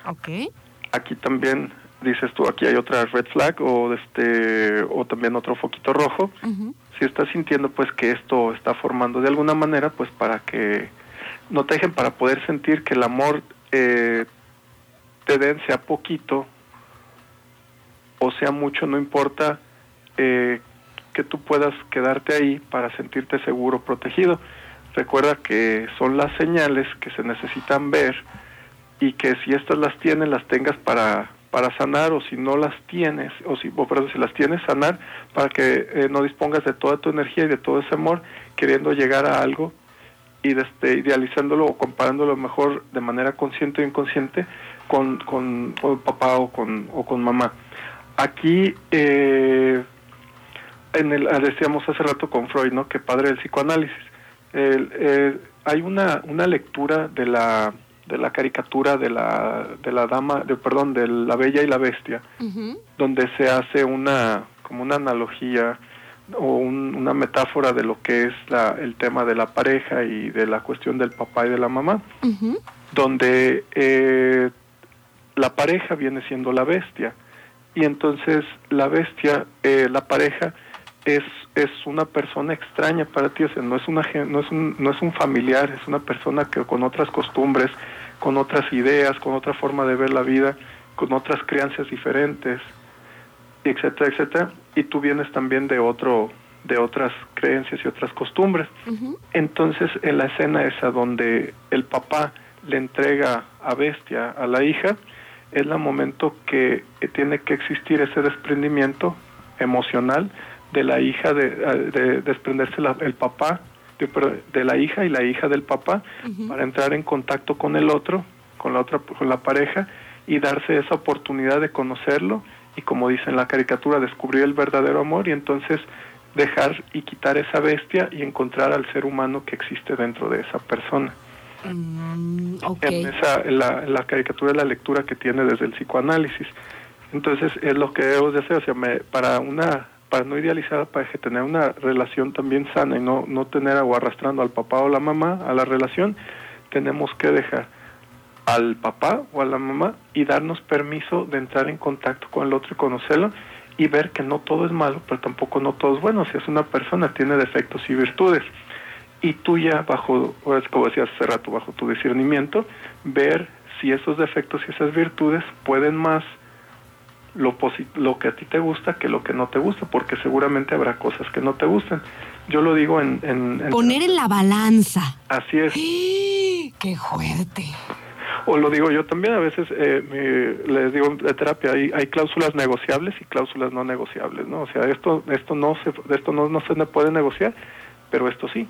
Ok. Aquí también dices tú, aquí hay otra red flag o este o también otro foquito rojo. Si estás sintiendo pues que esto está formando de alguna manera, pues para que no te dejen para poder sentir que el amor eh, te den sea poquito o sea mucho, no importa eh, que tú puedas quedarte ahí para sentirte seguro, protegido. Recuerda que son las señales que se necesitan ver y que si estas las tienes, las tengas para, para sanar o si no las tienes, o si, o perdón, si las tienes, sanar para que eh, no dispongas de toda tu energía y de todo ese amor queriendo llegar a algo y este, idealizándolo o comparándolo mejor de manera consciente o inconsciente con, con, con papá o con, o con mamá. Aquí, eh, en el, decíamos hace rato con Freud, ¿no? Que padre del psicoanálisis. El, hay una, una lectura de la, de la caricatura de la, de la dama, de, perdón, de la bella y la bestia, donde se hace una, como una analogía o un- una metáfora de lo que es la, el tema de la pareja y de la cuestión del papá y de la mamá, donde eh, la pareja viene siendo la bestia y entonces la bestia, eh, la pareja es es una persona extraña para ti, o sea, no es una no es un no es un familiar, es una persona que con otras costumbres, con otras ideas, con otra forma de ver la vida, con otras crianzas diferentes, etcétera, etcétera, y tú vienes también de otro de otras creencias y otras costumbres. Entonces, en la escena esa donde el papá le entrega a Bestia a la hija, es el momento que tiene que existir ese desprendimiento emocional de la hija, de, de desprenderse la- el papá de, de la hija y la hija del papá para entrar en contacto con el otro, con la otra, con la pareja y darse esa oportunidad de conocerlo y como dice en la caricatura descubrir el verdadero amor y entonces dejar y quitar esa bestia y encontrar al ser humano que existe dentro de esa persona. Mm. En esa, en la caricatura es la lectura que tiene desde el psicoanálisis. Entonces es lo que debemos de hacer, o sea, me- para una para no idealizar, para que tener una relación también sana y no, no tener o arrastrando al papá o la mamá a la relación, tenemos que dejar al papá o a la mamá y darnos permiso de entrar en contacto con el otro y conocerlo y ver que no todo es malo, pero tampoco no todo es bueno. Si es una persona, tiene defectos y virtudes. Y tú ya bajo, o es como decías hace rato, bajo tu discernimiento, ver si esos defectos y esas virtudes pueden más lo, lo que a ti te gusta que lo que no te gusta, porque seguramente habrá cosas que no te gustan. Yo lo digo en... en- en- Poner en la balanza. Así es. ¡Qué fuerte! O lo digo yo también, a veces eh, mi- les digo de terapia, hay, hay cláusulas negociables y cláusulas no negociables, ¿no? O sea, esto, esto no se, de esto no, no se puede negociar, pero esto sí.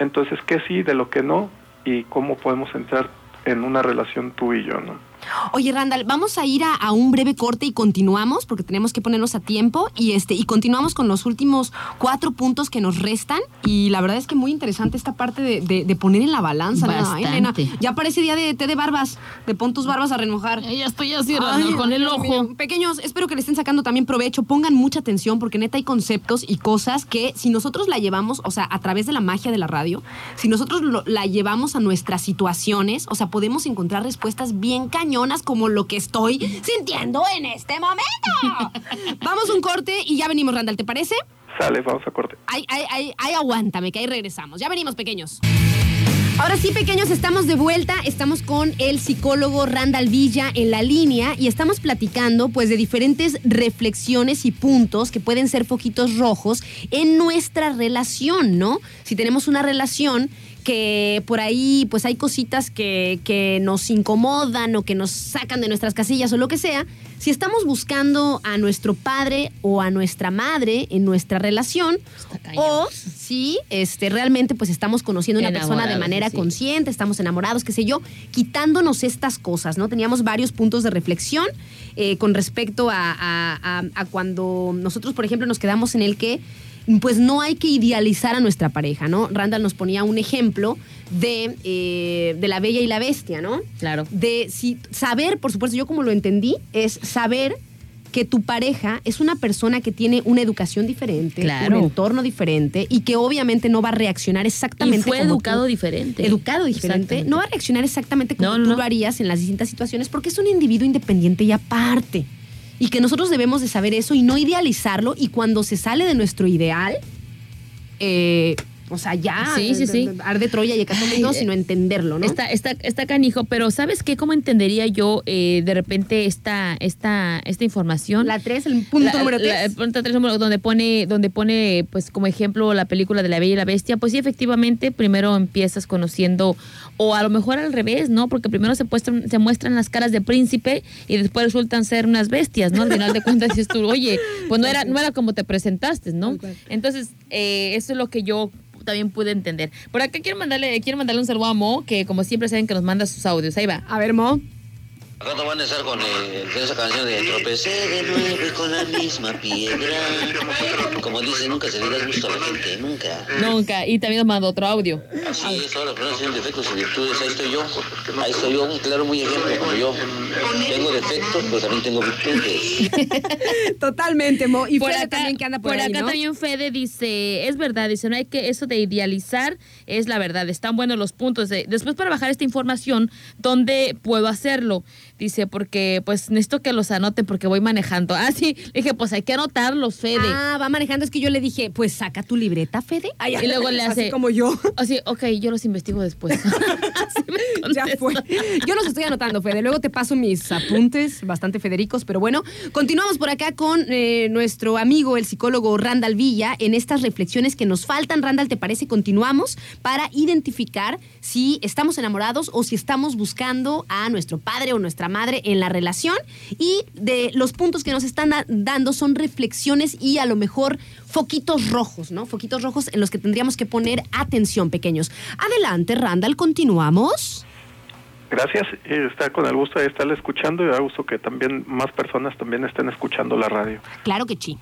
Entonces, ¿qué sí, de lo que no? Y cómo podemos entrar en una relación tú y yo, ¿no? Oye, Randall, vamos a ir a, a un breve corte y continuamos, porque tenemos que ponernos a tiempo. Y este, y continuamos con los últimos cuatro puntos que nos restan. Y la verdad es que muy interesante esta parte de, de- de poner en la balanza. Ay. Elena, ya parece día de té de barbas, de pon tus barbas a remojar. Ya estoy así, Randall, con el ojo. mío. Pequeños, espero que le estén sacando también provecho. Pongan mucha atención porque neta hay conceptos y cosas que si nosotros la llevamos, o sea, a través de la magia de la radio, si nosotros lo- la llevamos a nuestras situaciones, o sea, podemos encontrar respuestas bien cañonas como lo que estoy sintiendo en este momento. Vamos a un corte y ya venimos, Randall, ¿te parece? Sale, vamos a corte. Ay, ay, ay, ay, aguántame, que ahí regresamos. Ya venimos, pequeños. Ahora sí, pequeños, estamos de vuelta. Estamos con el psicólogo Randall Villa en la línea y estamos platicando pues de diferentes reflexiones y puntos que pueden ser foquitos rojos en nuestra relación, ¿no? Si tenemos una relación que por ahí pues hay cositas que, que nos incomodan o que nos sacan de nuestras casillas o lo que sea, si estamos buscando a nuestro padre o a nuestra madre en nuestra relación, o si este, realmente pues estamos conociendo a una persona de manera sí. consciente, estamos enamorados, qué sé yo, quitándonos estas cosas, ¿no? Teníamos varios puntos de reflexión eh, con respecto a, a- a- a cuando nosotros, por ejemplo, nos quedamos en el que pues no hay que idealizar a nuestra pareja, ¿no? Randall nos ponía un ejemplo de, eh, de la bella y la bestia, ¿no? Claro. de si saber, por supuesto, yo como lo entendí, es saber que tu pareja es una persona que tiene una educación diferente, Claro. un entorno diferente y que obviamente no va a reaccionar Y exactamente fue como educado tú. diferente. Educado diferente, no va a reaccionar exactamente como no, tú no. lo harías en las distintas situaciones porque es un individuo independiente y aparte. Y que nosotros debemos de saber eso y no idealizarlo y cuando se sale de nuestro ideal, eh, o sea, ya Sí, sí, sí. arde Troya y Hecatombe no, sino entenderlo, ¿no? Está, está, está canijo, pero ¿sabes qué? ¿Cómo entendería yo eh, de repente esta, esta, esta información? La 3, el punto La- número la- 3. el punto tres, número- donde pone, donde pone, pues, como ejemplo la película de la Bella y la Bestia, pues sí, efectivamente, primero empiezas conociendo, o a lo mejor al revés, ¿no? Porque primero se muestran, se muestran las caras de príncipe y después resultan ser unas bestias, ¿no? Al final de cuentas dices tú, oye, pues no era, no era como te presentaste, ¿no? Entonces, eh, eso es lo que yo también pude entender. Por acá quiero mandarle, quiero mandarle un saludo a Mo, que como siempre saben que nos manda sus audios. Ahí va. A ver, Mo. Acá no van a estar con eh, esa canción de Tropecé de nuevo con la misma piedra. Como dice, nunca se le da gusto a la gente, nunca. Nunca. Y también nos mandó otro audio. Así es, ahora pero tienen defectos y virtudes, ahí estoy yo. Ahí estoy yo, un claro muy ejemplo, como yo. Tengo defectos, pero también tengo virtudes. Totalmente, Mo. Y por Fede acá, también que anda por, por ahí, acá ¿no? también Fede dice, es verdad, dice, no hay que, eso de idealizar es la verdad, están buenos los puntos. de- después para bajar esta información, ¿dónde puedo hacerlo? Dice, porque pues necesito que los anoten porque voy manejando. Ah, sí. Le dije, pues hay que anotarlos, Fede. Ah, va manejando. Es que yo le dije, pues saca tu libreta, Fede. Ay, y luego le hace. Así como yo. Así, ok, yo los investigo después. Así me Ya fue. Yo los estoy anotando, Fede. Luego te paso mis apuntes, bastante federicos, pero bueno. Continuamos por acá con eh, nuestro amigo, el psicólogo Randall Villa, en estas reflexiones que nos faltan. Randall, ¿te parece? Continuamos para identificar si estamos enamorados o si estamos buscando a nuestro padre o nuestra madre en la relación. Y de los puntos que nos están da- dando son reflexiones y a lo mejor foquitos rojos, ¿no? Foquitos rojos en los que tendríamos que poner atención, pequeños. Adelante, Randall, continuamos. Gracias, está con el gusto de estarle escuchando y da gusto que también más personas también estén escuchando la radio. Claro que sí.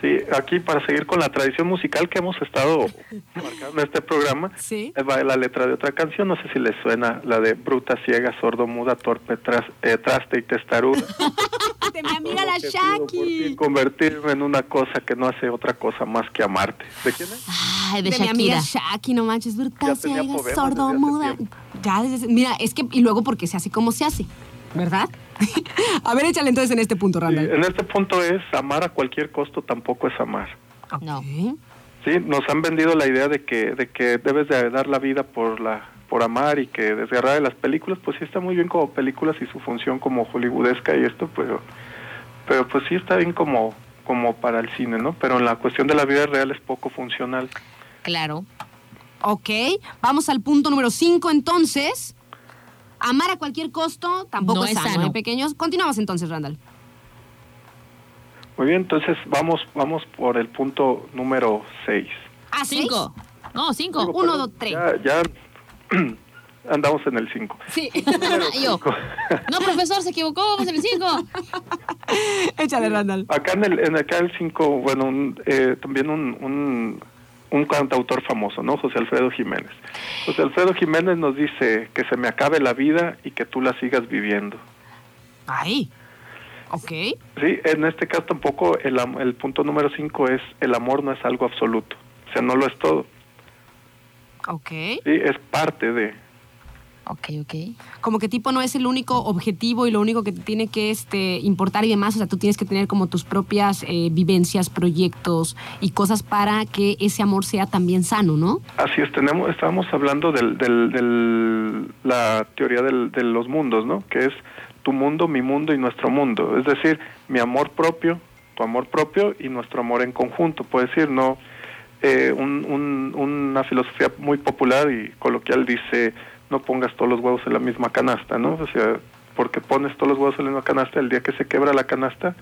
Sí, aquí para seguir con la tradición musical que hemos estado marcando en este programa, Sí. va la letra de otra canción, no sé si les suena, la de bruta, ciega, sordo, muda, torpe, tras- eh, traste y testaruda. De mi amiga la Shaki. Convertirme en una cosa que no hace otra cosa más que amarte. ¿De quién es? Ay, de, De, mi amiga Shakira. Shaki, no manches, tenía ciega, sordo, muda. Ya, desde- mira, es que, y luego porque se hace como se hace, ¿verdad? A ver, échale entonces en este punto, Sí, Randall. en este punto es amar a cualquier costo tampoco es amar. No. Sí, nos han vendido la idea de que de que debes de dar la vida por la por amar y que desgarrar de las películas, pues sí está muy bien como películas y su función como hollywoodesca y esto, pero pero pues sí está bien como como para el cine, ¿no? Pero en la cuestión de la vida real es poco funcional. Claro. Ok, vamos al punto número 5 entonces. Amar a cualquier costo tampoco No es sano, sano. ¿eh, pequeños? Continuamos entonces, Randall. Muy bien, entonces vamos vamos por el punto número 6. ¿A seis? Cinco. No, cinco. Uno, dos, tres. Ya, ya andamos en el 5. Sí, yo. No, profesor, se equivocó. Vamos en el cinco. échale, Randall. Acá en el en acá el 5, bueno, un, eh, también un, un un cantautor famoso, ¿no? José Alfredo Jiménez. José Alfredo Jiménez nos dice que se me acabe la vida y que tú la sigas viviendo. Ahí. Ok. Sí, en este caso tampoco el, el punto número 5 es el amor no es algo absoluto, o sea, no lo es todo, Ok. sí, es parte de, Ok, ok. Como que tipo no es el único objetivo y lo único que te tiene que este, importar y demás. O sea, tú tienes que tener como tus propias eh, vivencias, proyectos y cosas para que ese amor sea también sano, ¿no? Así es, tenemos, estábamos hablando del, del, del- la teoría del- de los mundos, ¿no? Que es tu mundo, mi mundo y nuestro mundo. Es decir, mi amor propio, tu amor propio y nuestro amor en conjunto. Puede decir, no, eh, un- un- una filosofía muy popular y coloquial dice, no pongas todos los huevos en la misma canasta, ¿no? O sea, porque pones todos los huevos en la misma canasta, el día que se quebra la canasta,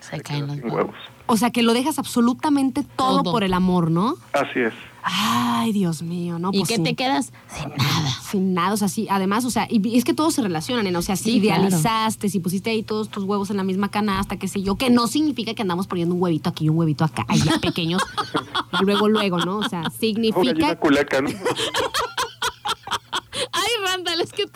Se caen los huevos. huevos. O sea, que lo dejas absolutamente todo, Todo. por el amor, ¿no? Así es. Ay, Dios mío, ¿no? ¿Y Pues qué sí. te quedas? Sin nada. Sin nada, o sea, sí, además, o sea, y es que todos se relacionan, ¿no? O sea, si Sí, claro. idealizaste, si pusiste ahí todos tus huevos en la misma canasta, qué sé yo, que no significa que andamos poniendo un huevito aquí y un huevito acá, allá pequeños, luego, luego, ¿no? O sea, significa gallina culeca, ¿no? Ay, Randall, es que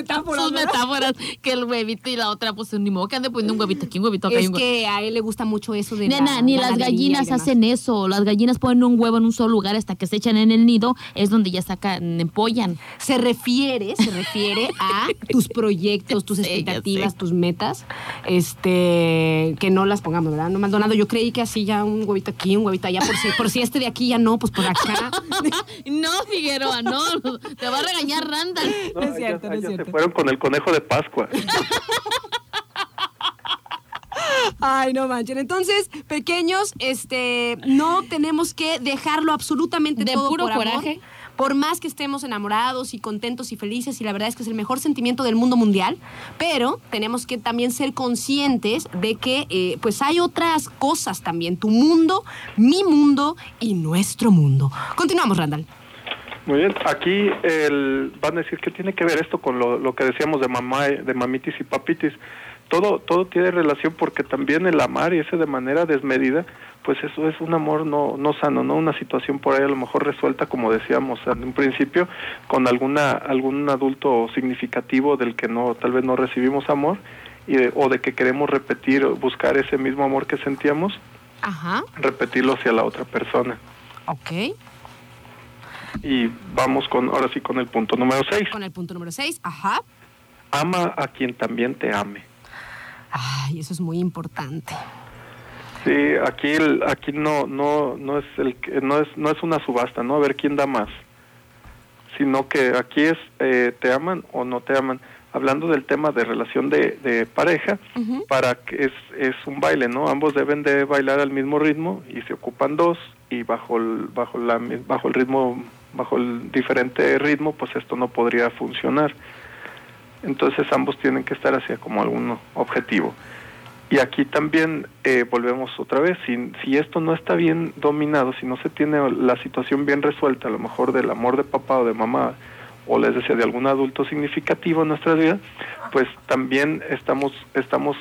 sus metáforas. sus metáforas, que el huevito y la otra, pues ni modo que ande poniendo un huevito aquí, un huevito acá y Es un huevito. que a él le gusta mucho eso de Nena, la ni las gallinas hacen eso. Las gallinas ponen un huevo en un solo lugar hasta que se echan en el nido, es donde ya sacan, empollan. Se refiere, se refiere a tus proyectos, tus expectativas, tus metas, este, que no las pongamos, ¿verdad? No, Maldonado, yo creí que así ya un huevito aquí, un huevito allá, por si, por si este de aquí ya no, pues por acá. No, Figueroa, no, te va a regañar Randall. No, No es cierto, no es cierto. Fueron con el conejo de Pascua. Ay, no manchen. Entonces, pequeños, este, no tenemos que dejarlo absolutamente De todo puro por amor. coraje. Por más que estemos enamorados y contentos y felices, y la verdad es que es el mejor sentimiento del mundo mundial, pero tenemos que también ser conscientes de que eh, pues hay otras cosas también, tu mundo, mi mundo y nuestro mundo. Continuamos, Randall. Muy bien, aquí el, van a decir que tiene que ver esto con lo, lo que decíamos de mamá, de mamitis y papitis. Todo, todo tiene relación porque también el amar y ese de manera desmedida, pues eso es un amor no, no sano, no una situación por ahí a lo mejor resuelta como decíamos en un principio con alguna algún adulto significativo del que no tal vez no recibimos amor y de- o de que queremos repetir buscar ese mismo amor que sentíamos, Ajá, repetirlo hacia la otra persona. ok. Y vamos con, ahora sí, con el punto número 6. Con el punto número 6, ajá. Ama a quien también te ame. Ay, eso es muy importante. Sí, aquí el, aquí no no no es el no es no es una subasta, no a ver quién da más, sino que aquí es eh, te aman o no te aman. Hablando del tema de relación de, de pareja, para que es es un baile, ¿no? Ambos deben de bailar al mismo ritmo y se ocupan dos y bajo el bajo la bajo el ritmo bajo el diferente ritmo, pues esto no podría funcionar. Entonces ambos tienen que estar hacia como algún objetivo. Y aquí también eh, volvemos otra vez, si, si esto no está bien dominado, si no se tiene la situación bien resuelta, a lo mejor del amor de papá o de mamá, o les decía de algún adulto significativo en nuestras vidas, pues también estamos, estamos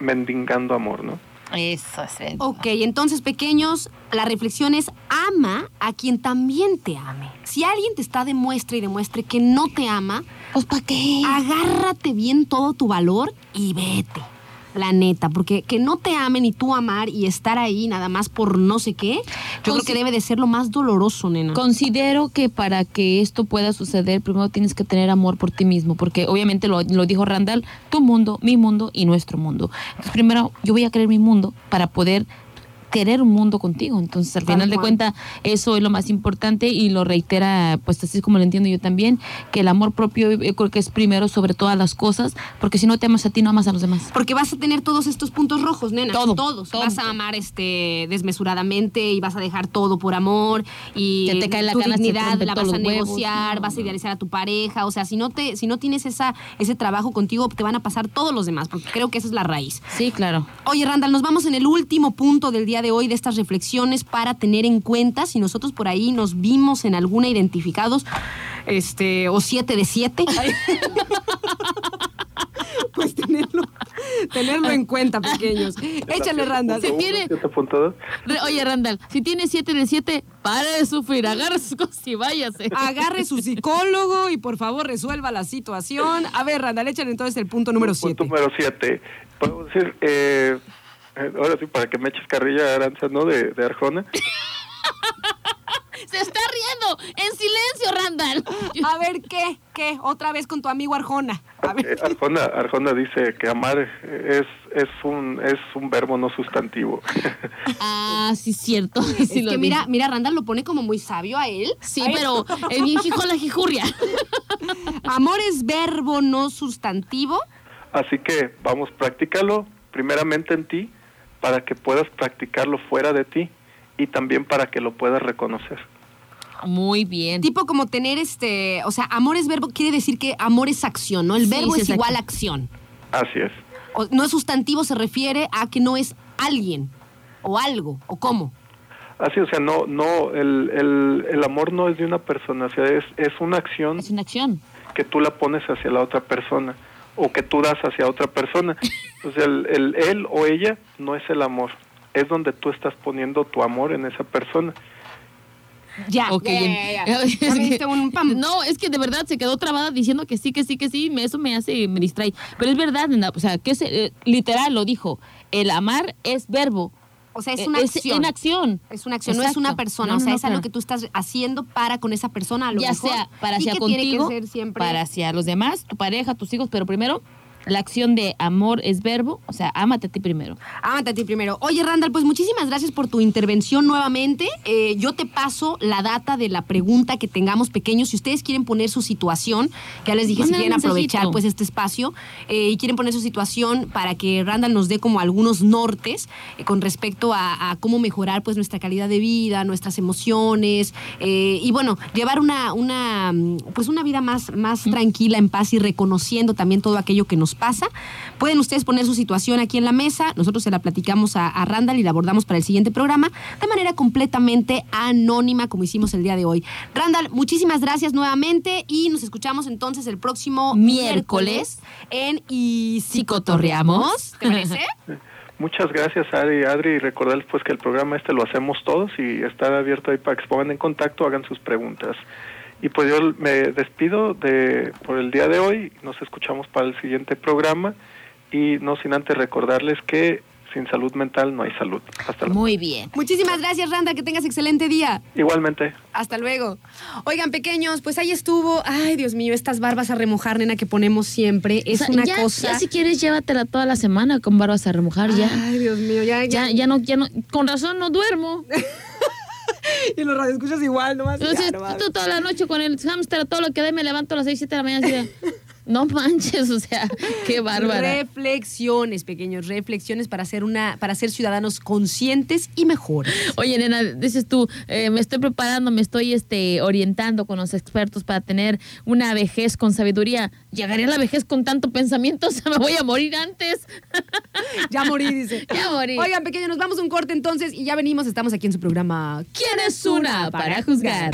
mendigando amor, ¿no? Eso es bien. Ok, entonces pequeños, la reflexión es ama a quien también te ame. Si alguien te está demuestra y demuestre que no te ama, Pues ¿para qué? agárrate bien todo tu valor y vete. La neta, porque que no te amen y tú amar y estar ahí nada más por no sé qué, yo creo que debe de ser lo más doloroso, nena. Considero que para que esto pueda suceder, primero tienes que tener amor por ti mismo, porque obviamente lo, lo dijo Randall, tu mundo, mi mundo y nuestro mundo. Entonces, primero yo voy a querer mi mundo para poder querer un mundo contigo. Entonces, al final de cuentas, eso es lo más importante y lo reitera, pues así es como lo entiendo yo también, que el amor propio yo creo que es primero sobre todas las cosas, porque si no te amas a ti, no amas a los demás. Porque vas a tener todos estos puntos rojos, nena. Todo, Todos. todo. Vas a amar este desmesuradamente y vas a dejar todo por amor y Que te cae la tu dignidad la vas a negociar, No. vas a idealizar a tu pareja. O sea, si no te, si no tienes esa, ese trabajo contigo, te van a pasar todos los demás, porque creo que esa es la raíz. Sí, claro. Oye, Randall, nos vamos en el último punto del día de hoy de estas reflexiones para tener en cuenta si nosotros por ahí nos vimos en alguna identificados, este, o siete de siete. pues tenerlo, tenerlo en cuenta, pequeños. Échale, Randall. Se tiene- Siete punto Oye, Randall, si tienes 7 de 7, para de sufrir, agarra sus cosas y váyase. Agarre su psicólogo y por favor resuelva la situación. A ver, Randall, échale entonces el punto número Punto siete. número 7. Podemos decir, eh, ahora sí, para que me eches carrilla, Aranza, ¿no? De, de Arjona. Se está riendo. En silencio, Randall. A ver, ¿qué? ¿Qué? Otra vez con tu amigo Arjona. A Eh, ver. Arjona, Arjona dice que amar es, es, un, es un verbo no sustantivo. Ah, sí, cierto. Es lo que mira, mira, Randall lo pone como muy sabio a él. Sí, Ay, pero el bien hijo la jijurria. Amor es verbo no sustantivo. Así que vamos, practícalo primeramente en ti para que puedas practicarlo fuera de ti y también para que lo puedas reconocer. Muy bien. Tipo como tener este, o sea, amor es verbo, quiere decir que amor es acción, ¿no? El Sí, verbo sí, es exacto. igual a acción. Así es. O- no es sustantivo, se refiere a que no es alguien o algo o cómo. Así, o sea, no, no, el, el, el amor no es de una persona, o sea, es, es una acción Es una acción. que tú la pones hacia la otra persona o que tú das hacia otra persona. O sea, el, el él o ella no es el amor, es donde tú estás poniendo tu amor en esa persona. Ya, Ok, ya, bien. ya, ya. Ya me diste un pam. No, es que de verdad se quedó trabada diciendo que sí, que sí, que sí. me- Eso me hace, me distrae. Pero es verdad, nena, o sea, que es, eh, literal lo dijo. El amar es verbo. O sea, es Eh, una acción. en acción. Es una acción, no es una persona. No, o sea, no, es algo claro. que tú estás haciendo para con esa persona, a lo ya mejor. sea para hacia que contigo, para hacia los demás, tu pareja, tus hijos, pero primero la acción de amor es verbo, o sea, ámate a ti primero. Ámate a ti primero. Oye, Randall, pues muchísimas gracias por tu intervención nuevamente. Eh, yo te paso la data de la pregunta que tengamos pequeños. Si ustedes quieren poner su situación, que ya les dije, si Manda quieren aprovechar pues este espacio eh, y quieren poner su situación para que Randall nos dé como algunos nortes eh, con respecto a, a cómo mejorar pues nuestra calidad de vida, nuestras emociones y bueno, llevar una, una mm, pues una vida más, más tranquila, en paz y reconociendo también todo aquello que nos pasa. Pueden ustedes poner su situación aquí en la mesa, nosotros se la platicamos a, a Randall y la abordamos para el siguiente programa de manera completamente anónima como hicimos el día de hoy. Randall, muchísimas gracias nuevamente y nos escuchamos entonces el próximo Miércoles en Y Psicotorreamos. ¿Te parece? Muchas gracias, Adri, Adri, y recordarles pues que el programa este lo hacemos todos y está abierto ahí para que se pongan en contacto, hagan sus preguntas. Y pues yo me despido de por el día de hoy, nos escuchamos para el siguiente programa y no sin antes recordarles que sin salud mental no hay salud. Hasta luego. Muy bien. Muchísimas gracias, Randa. Que tengas excelente día. Igualmente. Hasta luego. Oigan, pequeños, pues ahí estuvo. Ay, Dios mío, estas barbas a remojar, nena, que ponemos siempre. Es O sea, una ya, cosa. ya si quieres, llévatela toda la semana con barbas a remojar, ya. Ay, Dios mío, ya, ya. Ya, ya no, ya no, con razón no duermo. Y los radioescuchas igual, nomás. Entonces, ya, tú toda la noche con el hámster, todo lo que dé, me levanto a las 6, 7 de la mañana así de, no manches, o sea, qué bárbara. Reflexiones, pequeños, reflexiones para ser una, para ser ciudadanos conscientes y mejores. Oye, nena, dices tú, eh, me estoy preparando, me estoy este, orientando con los expertos para tener una vejez con sabiduría. ¿Llegaré a la vejez con tanto pensamiento? O sea, me voy a morir antes. Ya morí, dice. Ya morí. Oigan, pequeños, nos vamos a un corte entonces y ya venimos. Estamos aquí en su programa. ¿Quién es una para juzgar?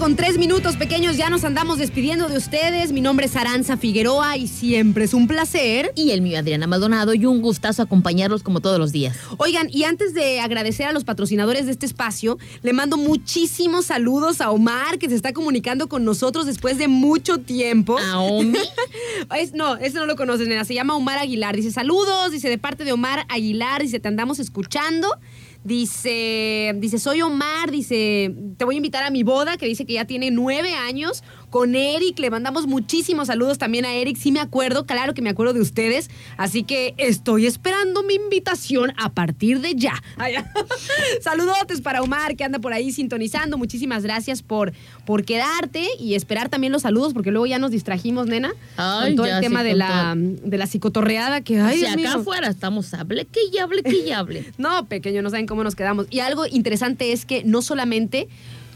Con tres minutos, pequeños. Ya nos andamos despidiendo de ustedes. Mi nombre es Aranza Figueroa y siempre es un placer. Y el mío, Adriana Maldonado, y un gustazo acompañarlos como todos los días. Oigan, y antes de agradecer a los patrocinadores de este espacio, le mando muchísimos saludos a Omar, que se está comunicando con nosotros después de mucho tiempo. ¿A Omi? Es- no, ese no lo conoces, nena. Se llama Omar Aguilar. Dice, saludos, dice, de parte de Omar Aguilar, dice, te andamos escuchando. Dice, dice, soy Omar, dice, te voy a invitar a mi boda, que dice que ya tiene nueve años, con Eric. Le mandamos muchísimos saludos también a Eric. Sí me acuerdo, claro que me acuerdo de ustedes. Así que estoy esperando mi invitación a partir de ya. Saludotes para Omar, que anda por ahí sintonizando. Muchísimas gracias por, por quedarte y esperar también los saludos, porque luego ya nos distrajimos, nena, Ay, con todo ya, el tema sí, de, la, de la psicotorreada que hay. si acá afuera estamos, hable que y hable que y hable. No, pequeño, no saben cómo nos quedamos. Y algo interesante es que no solamente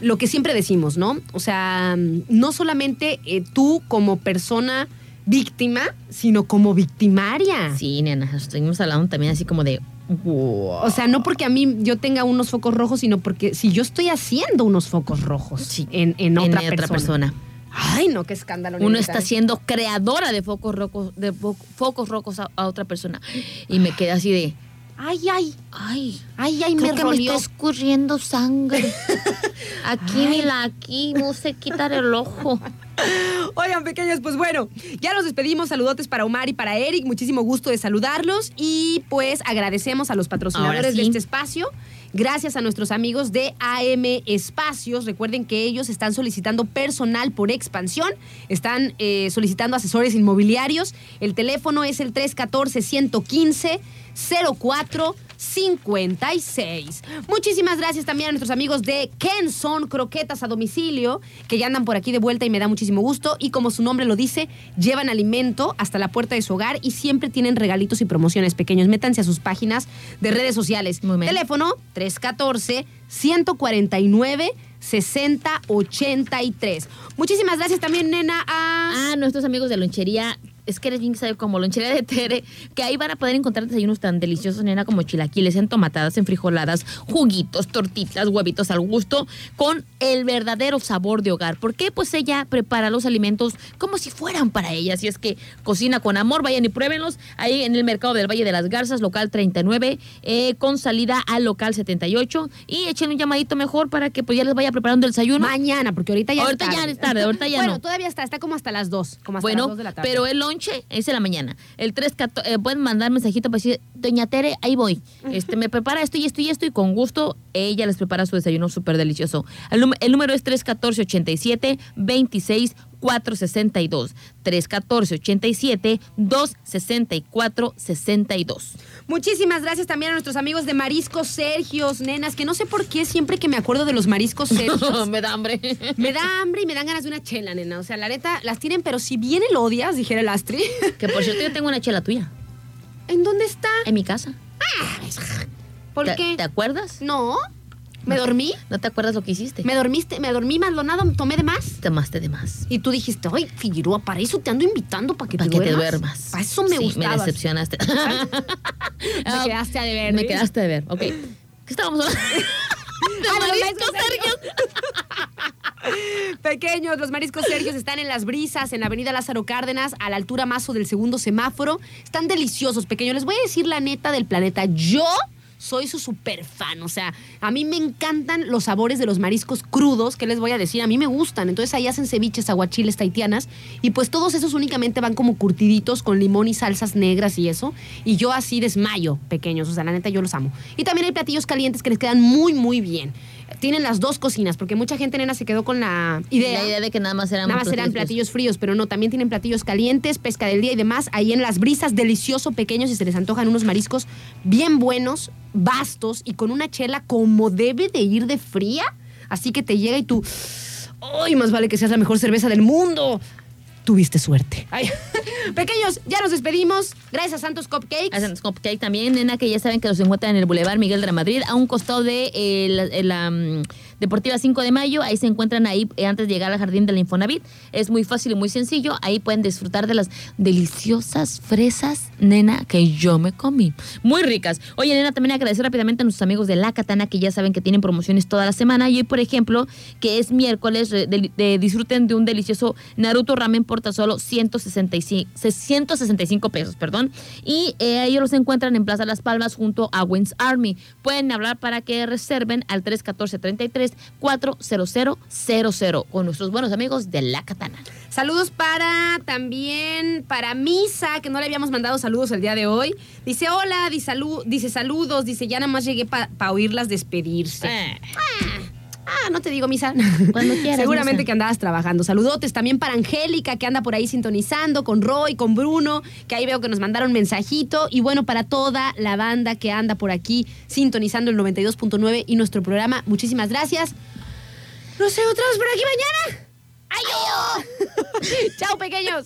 lo que siempre decimos, ¿no? O sea, no solamente eh, tú como persona víctima, sino como victimaria. Sí, nena, estuvimos hablando también así como de... wow. O sea, no porque a mí yo tenga unos focos rojos, sino porque si yo estoy haciendo unos focos rojos Sí, en, en otra, persona. persona. Ay, no, qué escándalo. Uno está siendo creadora de focos rojos, de fo- focos rojos a, a otra persona. Y me quedé así de, Ay, ay, ay, ay, ay, me que me está escurriendo sangre. Aquí, mira, aquí, no sé quitar el ojo. Oigan, pequeños, pues bueno, ya nos despedimos. Saludotes para Omar y para Eric. Muchísimo gusto de saludarlos. Y pues agradecemos a los patrocinadores sí. de este espacio. Gracias a nuestros amigos de AM Espacios. Recuerden que ellos están solicitando personal por expansión. Están eh, solicitando asesores inmobiliarios. El teléfono es el 314-115. 0456. Muchísimas gracias también a nuestros amigos de Kenson Croquetas a domicilio, que ya andan por aquí de vuelta y me da muchísimo gusto. Y como su nombre lo dice, llevan alimento hasta la puerta de su hogar y siempre tienen regalitos y promociones pequeños. Métanse a sus páginas de redes sociales. Teléfono 314 149 6083. Muchísimas gracias también, nena, a Ah, nuestros amigos de lonchería. Es que eres bien sabe como lonchería de Tere, que ahí van a poder encontrar desayunos tan deliciosos, nena, como chilaquiles, entomatadas, enfrijoladas, juguitos, tortitas, huevitos al gusto, con el verdadero sabor de hogar. ¿Por qué? Pues ella prepara los alimentos como si fueran para ella. Así es que cocina con amor, vayan y pruébenlos. Ahí en el mercado del Valle de las Garzas, local 39, eh, con salida al local 78. Y echen un llamadito mejor para que pues ya les vaya preparando el desayuno. mañana, porque ahorita ya Ahorita es tarde. ya es tarde, ahorita ya bueno, no. todavía está, está como hasta las 2, como hasta las Bueno, 2 de la tarde. pero el lonche es en la mañana. El 3, eh, pueden mandar mensajito para decir, Doña Tere, ahí voy. Este, me prepara esto y esto y esto y con gusto ella les prepara su desayuno súper delicioso. El, el número es 314 87 26 462 314 87 264 62 Muchísimas gracias también a nuestros amigos de Mariscos Sergios, nenas, que no sé por qué siempre que me acuerdo de los Mariscos Sergios. me da hambre. Me da hambre y me dan ganas de una chela, nena. O sea, la neta, las tienen, pero si bien el odias, dijera el Astri. que por cierto yo tengo una chela tuya ¿En dónde está? en mi casa. ¿Por ¿Te, qué? ¿Te acuerdas? No. ¿Me dormí? ¿No te acuerdas lo que hiciste? ¿Me dormiste? ¿Me dormí, Maldonado? ¿Tomé de más? Tomaste de más. Y tú dijiste, ay, Figueroa, para eso te ando invitando, para que, Para te, que te duermas. duermas. Para eso me sí, gustabas. Me decepcionaste. Me quedaste a deber. Me ¿ves? quedaste de ver, ok. ¿Qué estábamos hablando? De Ah, mariscos, mariscos Sergio. Pequeños, los mariscos Sergios están en Las Brisas, en la avenida Lázaro Cárdenas, a la altura mazo del segundo semáforo. Están deliciosos, pequeños. Les voy a decir la neta del planeta. Yo soy su super fan. O sea, a mí me encantan los sabores de los mariscos crudos. ¿Qué les voy a decir? A mí me gustan. Entonces ahí hacen ceviches, aguachiles, taitianas. Y pues todos esos únicamente van como curtiditos con limón y salsas negras y eso. Y yo así desmayo, pequeños. O sea, la neta, yo los amo. Y también hay platillos calientes que les quedan muy, muy bien. Tienen las dos cocinas, porque mucha gente, nena, se quedó con la idea. La idea de que nada más eran Nada más eran fríos. platillos fríos, pero no, también tienen platillos calientes, pesca del día y demás. Ahí en las brisas, delicioso, pequeños y se les antojan unos mariscos bien buenos, vastos y con una chela como debe de ir de fría. Así que te llega y tú, ¡ay, más vale que seas la mejor cerveza del mundo! Tuviste suerte. Ay. Pequeños, ya nos despedimos. Gracias a Santos Cupcakes. Hacen cupcake también, nena, que ya saben que los encuentran en el Boulevard Miguel de la Madrid, a un costado de eh, la, eh, la, mm, Deportiva 5 de Mayo. Ahí se encuentran ahí eh, antes de llegar al jardín del Infonavit. Es muy fácil y muy sencillo. Ahí pueden disfrutar de las deliciosas fresas, nena, que yo me comí. Muy ricas. Oye, nena, también agradecer rápidamente a nuestros amigos de La Katana, que ya saben que tienen promociones toda la semana. Y hoy, por ejemplo, que es miércoles, disfruten de un delicioso Naruto Ramen por tan solo 165, 165 pesos, perdón. Y eh, ellos los encuentran en Plaza Las Palmas junto a Wins Army. Pueden hablar para que reserven al 314-33-40000 con nuestros buenos amigos de La Katana. Saludos para también para Misa, que no le habíamos mandado saludos el día de hoy. Dice hola, dice saludos, dice ya nada más llegué para oírlas despedirse. Eh, Ah, no te digo, Misa. Cuando quieras, Seguramente Misa. que andabas trabajando. Saludotes también para Angélica, que anda por ahí sintonizando, con Roy, con Bruno, que ahí veo que nos mandaron mensajito. Y bueno, para toda la banda que anda por aquí sintonizando el 92.9 y nuestro programa, muchísimas gracias. Nos encontramos por aquí mañana. ¡Adiós! ¡Chao, pequeños!